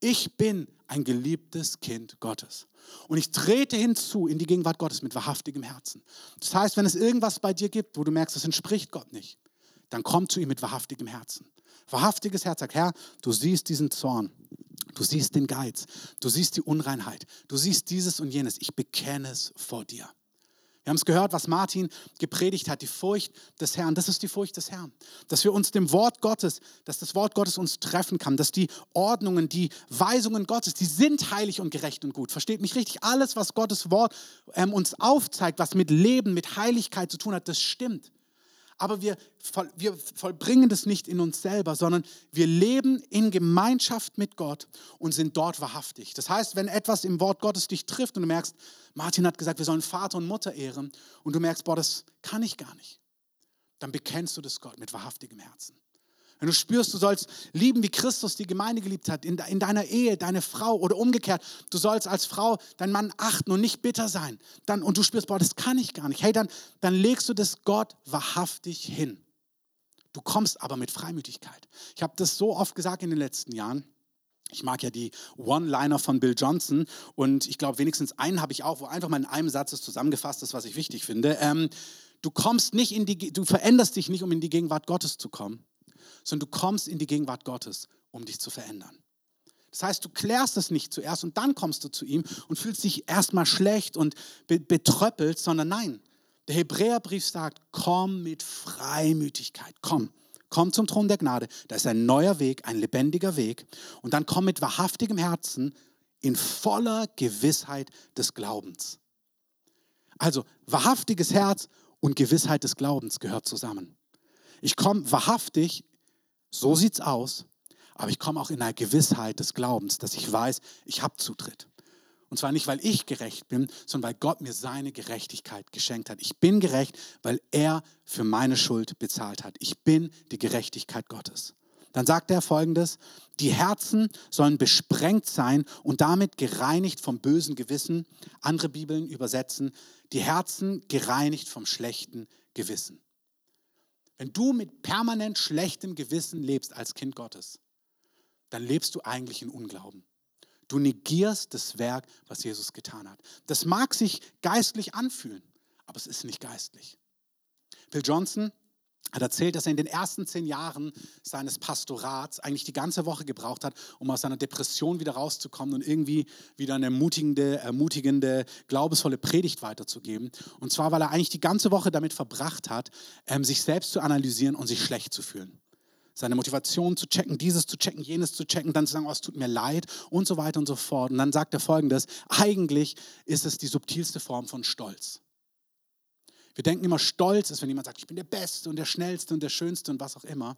Ich bin ein geliebtes Kind Gottes. Und ich trete hinzu in die Gegenwart Gottes mit wahrhaftigem Herzen. Das heißt, wenn es irgendwas bei dir gibt, wo du merkst, das entspricht Gott nicht, dann komm zu ihm mit wahrhaftigem Herzen. Wahrhaftiges Herz sagt, Herr, du siehst diesen Zorn, du siehst den Geiz, du siehst die Unreinheit, du siehst dieses und jenes. Ich bekenne es vor dir. Wir haben es gehört, was Martin gepredigt hat, die Furcht des Herrn. Das ist die Furcht des Herrn. Dass wir uns dem Wort Gottes, dass das Wort Gottes uns treffen kann, dass die Ordnungen, die Weisungen Gottes, die sind heilig und gerecht und gut. Versteht mich richtig? Alles, was Gottes Wort ähm, uns aufzeigt, was mit Leben, mit Heiligkeit zu tun hat, das stimmt aber wir, wir vollbringen das nicht in uns selber, sondern wir leben in Gemeinschaft mit Gott und sind dort wahrhaftig. Das heißt, wenn etwas im Wort Gottes dich trifft und du merkst, Martin hat gesagt, wir sollen Vater und Mutter ehren und du merkst, boah, das kann ich gar nicht, dann bekennst du das Gott mit wahrhaftigem Herzen. Wenn du spürst, du sollst lieben, wie Christus die Gemeinde geliebt hat, in, in deiner Ehe, deine Frau oder umgekehrt, du sollst als Frau deinen Mann achten und nicht bitter sein. Dann, und du spürst, boah, das kann ich gar nicht. Hey, dann, dann legst du das Gott wahrhaftig hin. Du kommst aber mit Freimütigkeit. Ich habe das so oft gesagt in den letzten Jahren. Ich mag ja die One-Liner von Bill Johnson und ich glaube, wenigstens einen habe ich auch, wo einfach mal in einem Satz ist zusammengefasst ist, was ich wichtig finde. Ähm, du kommst nicht in die, du veränderst dich nicht, um in die Gegenwart Gottes zu kommen, sondern du kommst in die Gegenwart Gottes, um dich zu verändern. Das heißt, du klärst es nicht zuerst und dann kommst du zu ihm und fühlst dich erstmal schlecht und betröppelt, sondern nein. Der Hebräerbrief sagt, komm mit Freimütigkeit, komm. Komm zum Thron der Gnade. Da ist ein neuer Weg, ein lebendiger Weg. Und dann komm mit wahrhaftigem Herzen in voller Gewissheit des Glaubens. Also wahrhaftiges Herz und Gewissheit des Glaubens gehört zusammen. Ich komme wahrhaftig so sieht's aus, aber ich komme auch in einer Gewissheit des Glaubens, dass ich weiß, ich habe Zutritt. Und zwar nicht, weil ich gerecht bin, sondern weil Gott mir seine Gerechtigkeit geschenkt hat. Ich bin gerecht, weil er für meine Schuld bezahlt hat. Ich bin die Gerechtigkeit Gottes. Dann sagt er folgendes, die Herzen sollen besprengt sein und damit gereinigt vom bösen Gewissen. Andere Bibeln übersetzen, die Herzen gereinigt vom schlechten Gewissen. Wenn du mit permanent schlechtem Gewissen lebst als Kind Gottes, dann lebst du eigentlich in Unglauben. Du negierst das Werk, was Jesus getan hat. Das mag sich geistlich anfühlen, aber es ist nicht geistlich. Bill Johnson hat erzählt, dass er in den ersten zehn Jahren seines Pastorats eigentlich die ganze Woche gebraucht hat, um aus seiner Depression wieder rauszukommen und irgendwie wieder eine ermutigende, ermutigende, glaubensvolle Predigt weiterzugeben. Und zwar, weil er eigentlich die ganze Woche damit verbracht hat, ähm, sich selbst zu analysieren und sich schlecht zu fühlen. Seine Motivation zu checken, dieses zu checken, jenes zu checken, dann zu sagen, oh, es tut mir leid und so weiter und so fort. Und dann sagt er folgendes, eigentlich ist es die subtilste Form von Stolz. Wir denken immer, Stolz ist, wenn jemand sagt, ich bin der Beste und der Schnellste und der Schönste und was auch immer.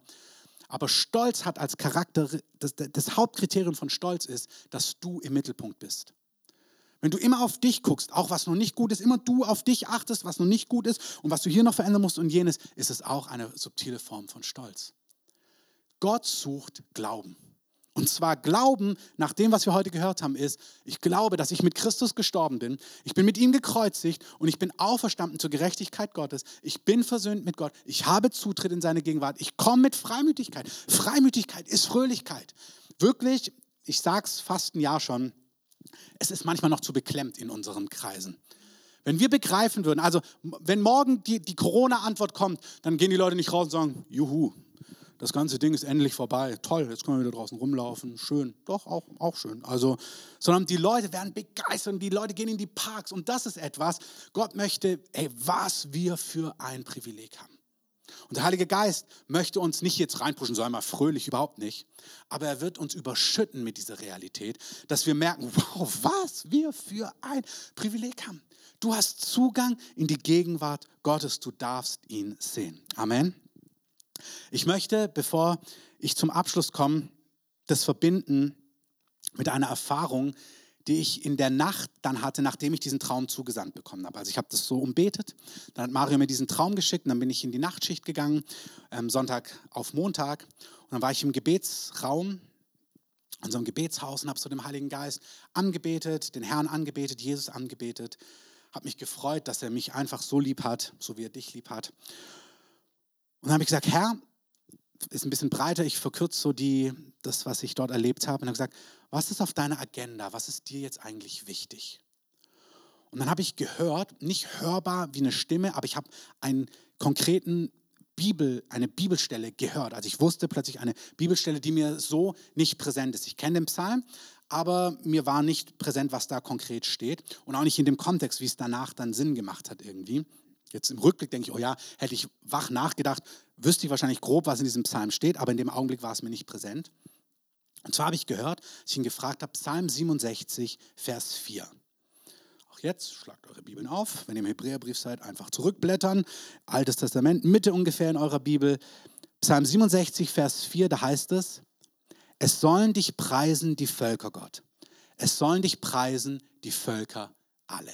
Aber Stolz hat als Charakter, das, das Hauptkriterium von Stolz ist, dass du im Mittelpunkt bist. Wenn du immer auf dich guckst, auch was noch nicht gut ist, immer du auf dich achtest, was noch nicht gut ist und was du hier noch verändern musst und jenes, ist es auch eine subtile Form von Stolz. Gott sucht Glauben. Und zwar Glauben, nach dem, was wir heute gehört haben, ist, ich glaube, dass ich mit Christus gestorben bin, ich bin mit ihm gekreuzigt und ich bin auferstanden zur Gerechtigkeit Gottes. Ich bin versöhnt mit Gott, ich habe Zutritt in seine Gegenwart, ich komme mit Freimütigkeit. Freimütigkeit ist Fröhlichkeit. Wirklich, ich sage es fast ein Jahr schon, es ist manchmal noch zu beklemmt in unseren Kreisen. Wenn wir begreifen würden, also wenn morgen die, die Corona-Antwort kommt, dann gehen die Leute nicht raus und sagen, juhu, das ganze Ding ist endlich vorbei. Toll, jetzt können wir wieder draußen rumlaufen. Schön, doch, auch, auch schön. Also, sondern die Leute werden begeistert und die Leute gehen in die Parks. Und das ist etwas, Gott möchte, ey, was wir für ein Privileg haben. Und der Heilige Geist möchte uns nicht jetzt reinpushen, sei mal fröhlich, überhaupt nicht. Aber er wird uns überschütten mit dieser Realität, dass wir merken, (laughs) wow, was wir für ein Privileg haben. Du hast Zugang in die Gegenwart Gottes, du darfst ihn sehen. Amen. Ich möchte, bevor ich zum Abschluss komme, das verbinden mit einer Erfahrung, die ich in der Nacht dann hatte, nachdem ich diesen Traum zugesandt bekommen habe. Also ich habe das so umbetet, dann hat Mario mir diesen Traum geschickt und dann bin ich in die Nachtschicht gegangen, ähm, Sonntag auf Montag und dann war ich im Gebetsraum, in so einem Gebetshaus und habe so dem Heiligen Geist angebetet, den Herrn angebetet, Jesus angebetet, habe mich gefreut, dass er mich einfach so lieb hat, so wie er dich lieb hat. Und dann habe ich gesagt, Herr, ist ein bisschen breiter, ich verkürze so die, das, was ich dort erlebt habe. Und habe gesagt, was ist auf deiner Agenda? Was ist dir jetzt eigentlich wichtig? Und dann habe ich gehört, nicht hörbar wie eine Stimme, aber ich habe einen konkreten Bibel, eine Bibelstelle gehört. Also ich wusste plötzlich eine Bibelstelle, die mir so nicht präsent ist. Ich kenne den Psalm, aber mir war nicht präsent, was da konkret steht und auch nicht in dem Kontext, wie es danach dann Sinn gemacht hat irgendwie. Jetzt im Rückblick denke ich, oh ja, hätte ich wach nachgedacht, wüsste ich wahrscheinlich grob, was in diesem Psalm steht, aber in dem Augenblick war es mir nicht präsent. Und zwar habe ich gehört, als ich ihn gefragt habe, Psalm 67, Vers 4. Auch jetzt schlagt eure Bibeln auf. Wenn ihr im Hebräerbrief seid, einfach zurückblättern. Altes Testament, Mitte ungefähr in eurer Bibel. Psalm 67, Vers 4, da heißt es, es sollen dich preisen die Völker, Gott. Es sollen dich preisen die Völker alle.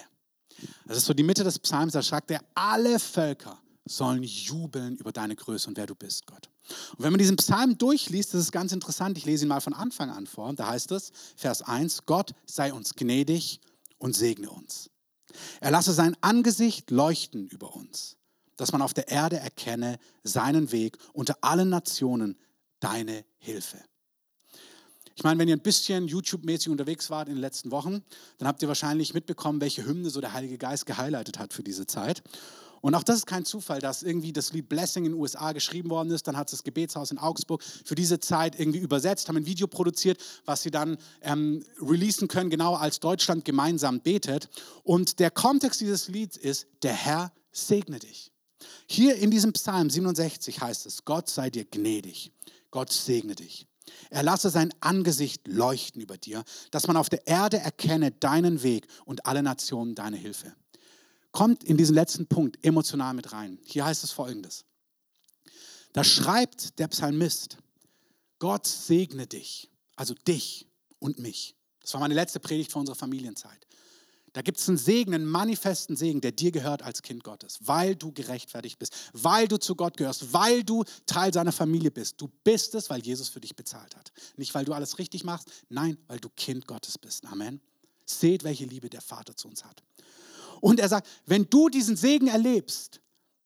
Das ist so die Mitte des Psalms, da sagt er, alle Völker sollen jubeln über deine Größe und wer du bist, Gott. Und wenn man diesen Psalm durchliest, das ist ganz interessant, ich lese ihn mal von Anfang an vor, da heißt es, Vers 1, Gott sei uns gnädig und segne uns. Er lasse sein Angesicht leuchten über uns, dass man auf der Erde erkenne seinen Weg unter allen Nationen deine Hilfe. Ich meine, wenn ihr ein bisschen YouTube-mäßig unterwegs wart in den letzten Wochen, dann habt ihr wahrscheinlich mitbekommen, welche Hymne so der Heilige Geist gehighlightet hat für diese Zeit. Und auch das ist kein Zufall, dass irgendwie das Lied Blessing in den USA geschrieben worden ist. Dann hat das Gebetshaus in Augsburg für diese Zeit irgendwie übersetzt, haben ein Video produziert, was sie dann ähm, releasen können, genau als Deutschland gemeinsam betet. Und der Kontext dieses Lieds ist, der Herr segne dich. Hier in diesem Psalm 67 heißt es, Gott sei dir gnädig, Gott segne dich. Er lasse sein Angesicht leuchten über dir, dass man auf der Erde erkenne deinen Weg und alle Nationen deine Hilfe. Kommt in diesen letzten Punkt emotional mit rein. Hier heißt es folgendes. Da schreibt der Psalmist, Gott segne dich, also dich und mich. Das war meine letzte Predigt für unsere Familienzeit. Da gibt es einen Segen, einen manifesten Segen, der dir gehört als Kind Gottes, weil du gerechtfertigt bist, weil du zu Gott gehörst, weil du Teil seiner Familie bist. Du bist es, weil Jesus für dich bezahlt hat. Nicht, weil du alles richtig machst, nein, weil du Kind Gottes bist. Amen. Seht, welche Liebe der Vater zu uns hat. Und er sagt, wenn du diesen Segen erlebst,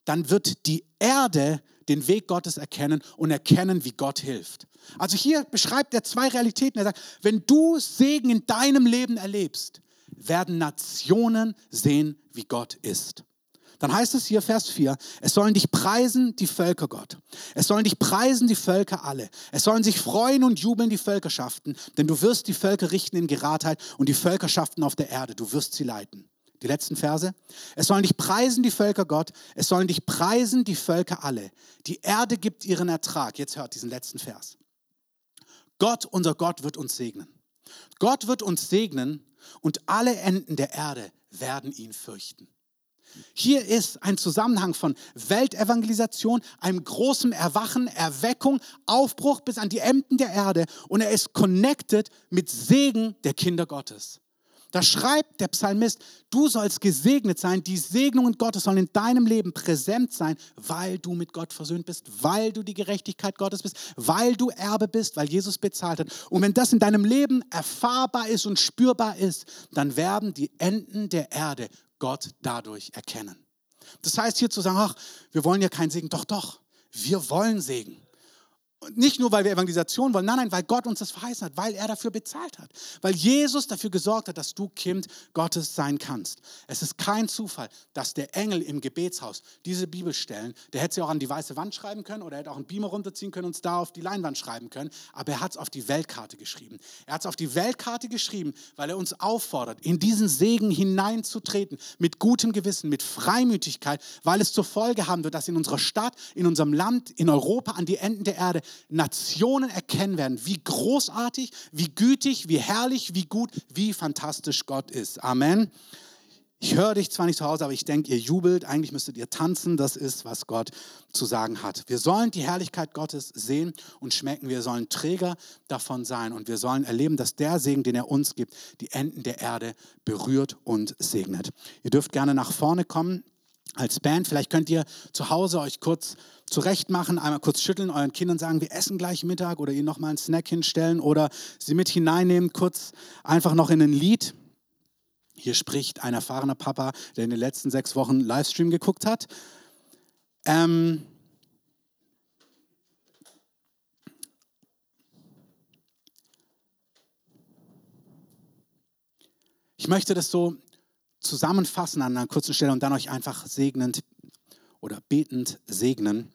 dann wird die Erde den Weg Gottes erkennen und erkennen, wie Gott hilft. Also hier beschreibt er zwei Realitäten. Er sagt, wenn du Segen in deinem Leben erlebst, werden Nationen sehen, wie Gott ist. Dann heißt es hier, Vers 4, es sollen dich preisen die Völker, Gott. Es sollen dich preisen die Völker alle. Es sollen sich freuen und jubeln die Völkerschaften, denn du wirst die Völker richten in Geradheit und die Völkerschaften auf der Erde. Du wirst sie leiten. Die letzten Verse. Es sollen dich preisen die Völker, Gott. Es sollen dich preisen die Völker alle. Die Erde gibt ihren Ertrag. Jetzt hört diesen letzten Vers. Gott, unser Gott, wird uns segnen. Gott wird uns segnen und alle Enden der Erde werden ihn fürchten. Hier ist ein Zusammenhang von Weltevangelisation, einem großen Erwachen, Erweckung, Aufbruch bis an die Enden der Erde und er ist connected mit Segen der Kinder Gottes. Da schreibt der Psalmist, du sollst gesegnet sein, die Segnungen Gottes sollen in deinem Leben präsent sein, weil du mit Gott versöhnt bist, weil du die Gerechtigkeit Gottes bist, weil du Erbe bist, weil Jesus bezahlt hat. Und wenn das in deinem Leben erfahrbar ist und spürbar ist, dann werden die Enden der Erde Gott dadurch erkennen. Das heißt hier zu sagen, ach, wir wollen ja keinen Segen, doch, doch, wir wollen Segen. Nicht nur, weil wir Evangelisation wollen, nein, nein, weil Gott uns das verheißen hat, weil er dafür bezahlt hat, weil Jesus dafür gesorgt hat, dass du Kind Gottes sein kannst. Es ist kein Zufall, dass der Engel im Gebetshaus diese Bibelstellen, der hätte sie auch an die weiße Wand schreiben können oder hätte auch einen Beamer runterziehen können und es da auf die Leinwand schreiben können, aber er hat es auf die Weltkarte geschrieben. Er hat es auf die Weltkarte geschrieben, weil er uns auffordert, in diesen Segen hineinzutreten, mit gutem Gewissen, mit Freimütigkeit, weil es zur Folge haben wird, dass in unserer Stadt, in unserem Land, in Europa, an die Enden der Erde Nationen erkennen werden, wie großartig, wie gütig, wie herrlich, wie gut, wie fantastisch Gott ist. Amen. Ich höre dich zwar nicht zu Hause, aber ich denke, ihr jubelt. Eigentlich müsstet ihr tanzen. Das ist, was Gott zu sagen hat. Wir sollen die Herrlichkeit Gottes sehen und schmecken. Wir sollen Träger davon sein und wir sollen erleben, dass der Segen, den er uns gibt, die Enden der Erde berührt und segnet. Ihr dürft gerne nach vorne kommen als Band. Vielleicht könnt ihr zu Hause euch kurz zurecht machen, einmal kurz schütteln, euren Kindern sagen, wir essen gleich Mittag oder ihnen nochmal einen Snack hinstellen oder sie mit hineinnehmen, kurz einfach noch in ein Lied. Hier spricht ein erfahrener Papa, der in den letzten sechs Wochen Livestream geguckt hat. Ähm, ich möchte das so zusammenfassen an einer kurzen Stelle und dann euch einfach segnend oder betend segnen.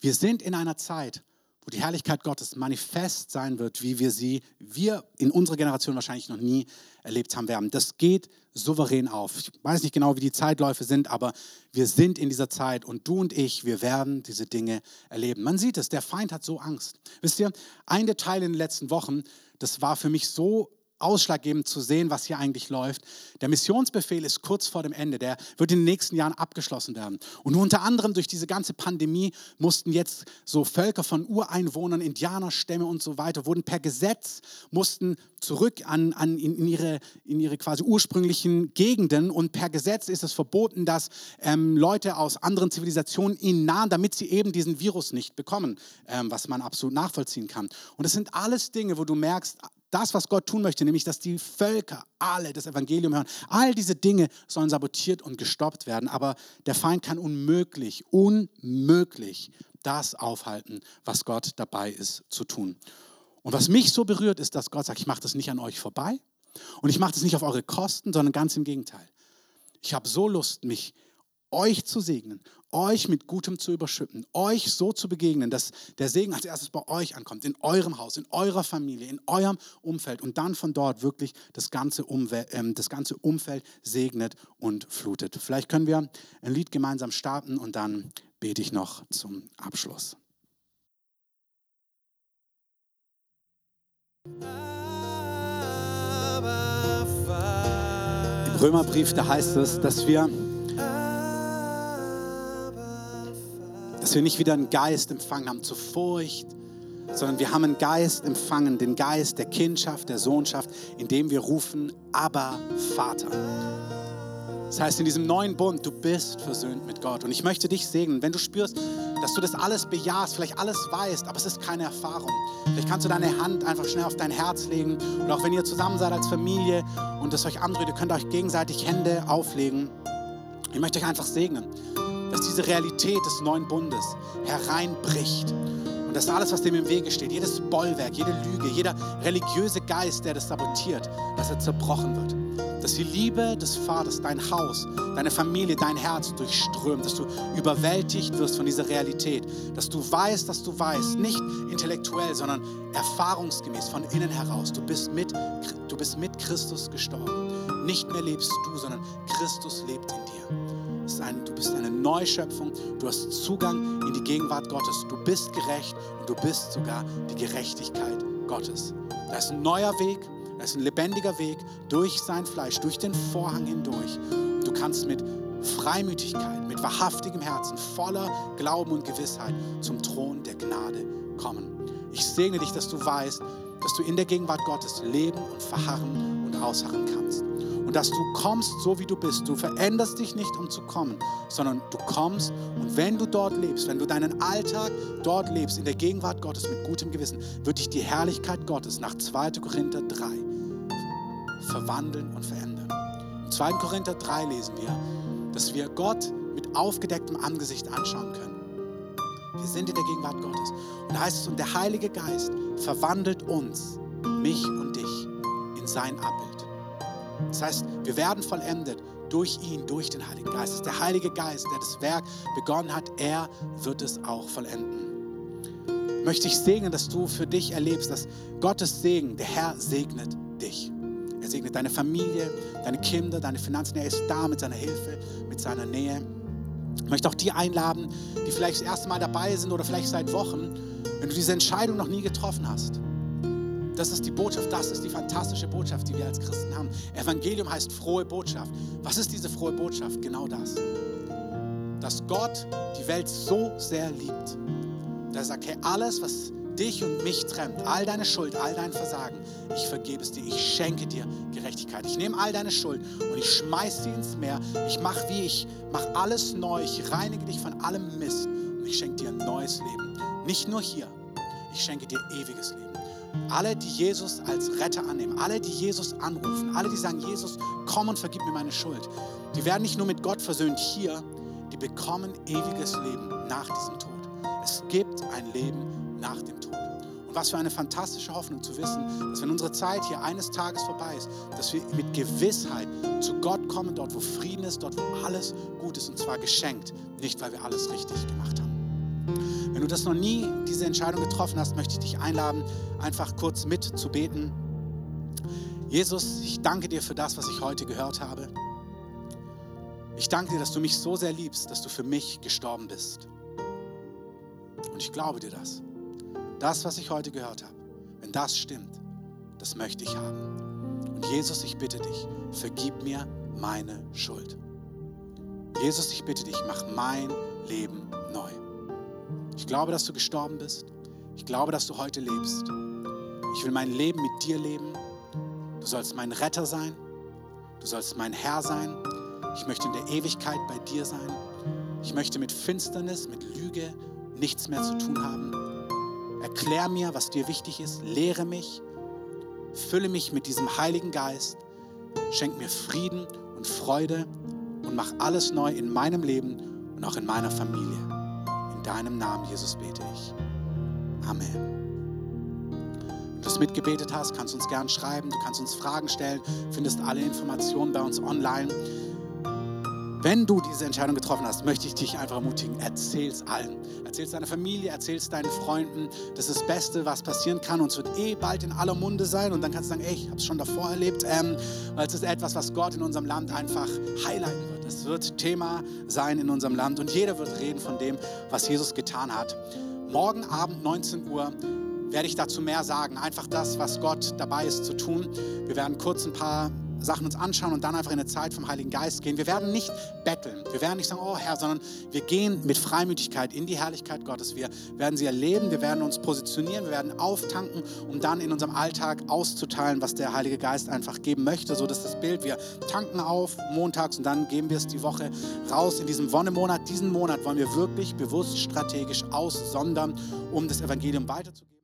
Wir sind in einer Zeit, wo die Herrlichkeit Gottes manifest sein wird, wie wir sie, wir in unserer Generation wahrscheinlich noch nie erlebt haben werden. Das geht souverän auf. Ich weiß nicht genau, wie die Zeitläufe sind, aber wir sind in dieser Zeit und du und ich, wir werden diese Dinge erleben. Man sieht es, der Feind hat so Angst. Wisst ihr, ein Detail in den letzten Wochen, das war für mich so ausschlaggebend zu sehen, was hier eigentlich läuft. Der Missionsbefehl ist kurz vor dem Ende. Der wird in den nächsten Jahren abgeschlossen werden. Und unter anderem durch diese ganze Pandemie mussten jetzt so Völker von Ureinwohnern, Indianerstämme und so weiter, wurden per Gesetz, mussten zurück an, an in, ihre, in ihre quasi ursprünglichen Gegenden. Und per Gesetz ist es verboten, dass ähm, Leute aus anderen Zivilisationen ihnen nahen, damit sie eben diesen Virus nicht bekommen, ähm, was man absolut nachvollziehen kann. Und das sind alles Dinge, wo du merkst, das, was Gott tun möchte, nämlich dass die Völker alle das Evangelium hören, all diese Dinge sollen sabotiert und gestoppt werden. Aber der Feind kann unmöglich, unmöglich das aufhalten, was Gott dabei ist zu tun. Und was mich so berührt, ist, dass Gott sagt, ich mache das nicht an euch vorbei und ich mache das nicht auf eure Kosten, sondern ganz im Gegenteil. Ich habe so Lust, mich euch zu segnen, euch mit Gutem zu überschütten, euch so zu begegnen, dass der Segen als erstes bei euch ankommt, in eurem Haus, in eurer Familie, in eurem Umfeld und dann von dort wirklich das ganze, Umwel äh, das ganze Umfeld segnet und flutet. Vielleicht können wir ein Lied gemeinsam starten und dann bete ich noch zum Abschluss. Im Römerbrief, da heißt es, dass wir dass wir nicht wieder einen Geist empfangen haben zur Furcht, sondern wir haben einen Geist empfangen, den Geist der Kindschaft, der Sohnschaft, in dem wir rufen, aber Vater. Das heißt, in diesem neuen Bund, du bist versöhnt mit Gott. Und ich möchte dich segnen, wenn du spürst, dass du das alles bejahst, vielleicht alles weißt, aber es ist keine Erfahrung. Vielleicht kannst du deine Hand einfach schnell auf dein Herz legen. Und auch wenn ihr zusammen seid als Familie und es euch andreht, ihr könnt euch gegenseitig Hände auflegen. Ich möchte euch einfach segnen dass diese Realität des neuen Bundes hereinbricht und dass alles, was dem im Wege steht, jedes Bollwerk, jede Lüge, jeder religiöse Geist, der das sabotiert, dass er zerbrochen wird. Dass die Liebe des Vaters dein Haus, deine Familie, dein Herz durchströmt, dass du überwältigt wirst von dieser Realität, dass du weißt, dass du weißt, nicht intellektuell, sondern erfahrungsgemäß von innen heraus. Du bist mit, du bist mit Christus gestorben. Nicht mehr lebst du, sondern Christus lebt in dir ein, du bist eine Neuschöpfung, du hast Zugang in die Gegenwart Gottes, du bist gerecht und du bist sogar die Gerechtigkeit Gottes. Da ist ein neuer Weg, da ist ein lebendiger Weg durch sein Fleisch, durch den Vorhang hindurch. Du kannst mit Freimütigkeit, mit wahrhaftigem Herzen, voller Glauben und Gewissheit zum Thron der Gnade kommen. Ich segne dich, dass du weißt, dass du in der Gegenwart Gottes leben und verharren und ausharren kannst. Und dass du kommst, so wie du bist. Du veränderst dich nicht, um zu kommen, sondern du kommst und wenn du dort lebst, wenn du deinen Alltag dort lebst, in der Gegenwart Gottes mit gutem Gewissen, wird dich die Herrlichkeit Gottes nach 2. Korinther 3 verwandeln und verändern. Im 2. Korinther 3 lesen wir, dass wir Gott mit aufgedecktem Angesicht anschauen können. Wir sind in der Gegenwart Gottes. Und da heißt es, und der Heilige Geist verwandelt uns, mich und dich, in sein Abbild. Das heißt, wir werden vollendet durch ihn, durch den Heiligen Geist. Es ist der Heilige Geist, der das Werk begonnen hat. Er wird es auch vollenden. Möchte ich segnen, dass du für dich erlebst, dass Gottes Segen, der Herr segnet dich. Er segnet deine Familie, deine Kinder, deine Finanzen. Er ist da mit seiner Hilfe, mit seiner Nähe. Ich möchte auch die einladen, die vielleicht das erste Mal dabei sind oder vielleicht seit Wochen, wenn du diese Entscheidung noch nie getroffen hast. Das ist die Botschaft, das ist die fantastische Botschaft, die wir als Christen haben. Evangelium heißt frohe Botschaft. Was ist diese frohe Botschaft? Genau das. Dass Gott die Welt so sehr liebt, dass er sagt, hey, alles, was dich und mich trennt, all deine Schuld, all dein Versagen, ich vergebe es dir, ich schenke dir Gerechtigkeit. Ich nehme all deine Schuld und ich schmeiß sie ins Meer. Ich mache wie ich, mache alles neu, ich reinige dich von allem Mist und ich schenke dir ein neues Leben. Nicht nur hier, ich schenke dir ewiges Leben. Alle, die Jesus als Retter annehmen, alle, die Jesus anrufen, alle, die sagen, Jesus, komm und vergib mir meine Schuld, die werden nicht nur mit Gott versöhnt hier, die bekommen ewiges Leben nach diesem Tod. Es gibt ein Leben nach dem Tod. Und was für eine fantastische Hoffnung zu wissen, dass wenn unsere Zeit hier eines Tages vorbei ist, dass wir mit Gewissheit zu Gott kommen, dort wo Frieden ist, dort wo alles gut ist und zwar geschenkt, nicht weil wir alles richtig gemacht haben. Wenn du das noch nie, diese Entscheidung getroffen hast, möchte ich dich einladen, einfach kurz mit zu beten. Jesus, ich danke dir für das, was ich heute gehört habe. Ich danke dir, dass du mich so sehr liebst, dass du für mich gestorben bist. Und ich glaube dir das. Das, was ich heute gehört habe, wenn das stimmt, das möchte ich haben. Und Jesus, ich bitte dich, vergib mir meine Schuld. Jesus, ich bitte dich, mach mein Leben neu. Ich glaube, dass du gestorben bist. Ich glaube, dass du heute lebst. Ich will mein Leben mit dir leben. Du sollst mein Retter sein. Du sollst mein Herr sein. Ich möchte in der Ewigkeit bei dir sein. Ich möchte mit Finsternis, mit Lüge, nichts mehr zu tun haben. Erklär mir, was dir wichtig ist, lehre mich, fülle mich mit diesem Heiligen Geist, schenk mir Frieden und Freude und mach alles neu in meinem Leben und auch in meiner Familie. In deinem Namen, Jesus, bete ich. Amen. Wenn du das mitgebetet hast, kannst du uns gern schreiben, du kannst uns Fragen stellen, findest alle Informationen bei uns online. Wenn du diese Entscheidung getroffen hast, möchte ich dich einfach ermutigen, erzähl es allen. Erzähl es deiner Familie, erzähl es deinen Freunden. Das ist das Beste, was passieren kann. Und es wird eh bald in aller Munde sein. Und dann kannst du sagen, ey, ich habe es schon davor erlebt. Ähm, weil es ist etwas, was Gott in unserem Land einfach highlighten wird. Es wird Thema sein in unserem Land. Und jeder wird reden von dem, was Jesus getan hat. Morgen Abend 19 Uhr werde ich dazu mehr sagen. Einfach das, was Gott dabei ist zu tun. Wir werden kurz ein paar Sachen uns anschauen und dann einfach in eine Zeit vom Heiligen Geist gehen. Wir werden nicht betteln. Wir werden nicht sagen, oh Herr, sondern wir gehen mit Freimütigkeit in die Herrlichkeit Gottes. Wir werden sie erleben, wir werden uns positionieren, wir werden auftanken, um dann in unserem Alltag auszuteilen, was der Heilige Geist einfach geben möchte. So dass das Bild, wir tanken auf montags und dann geben wir es die Woche raus in diesem Wonnemonat. Diesen Monat wollen wir wirklich bewusst strategisch aussondern, um das Evangelium weiterzugeben.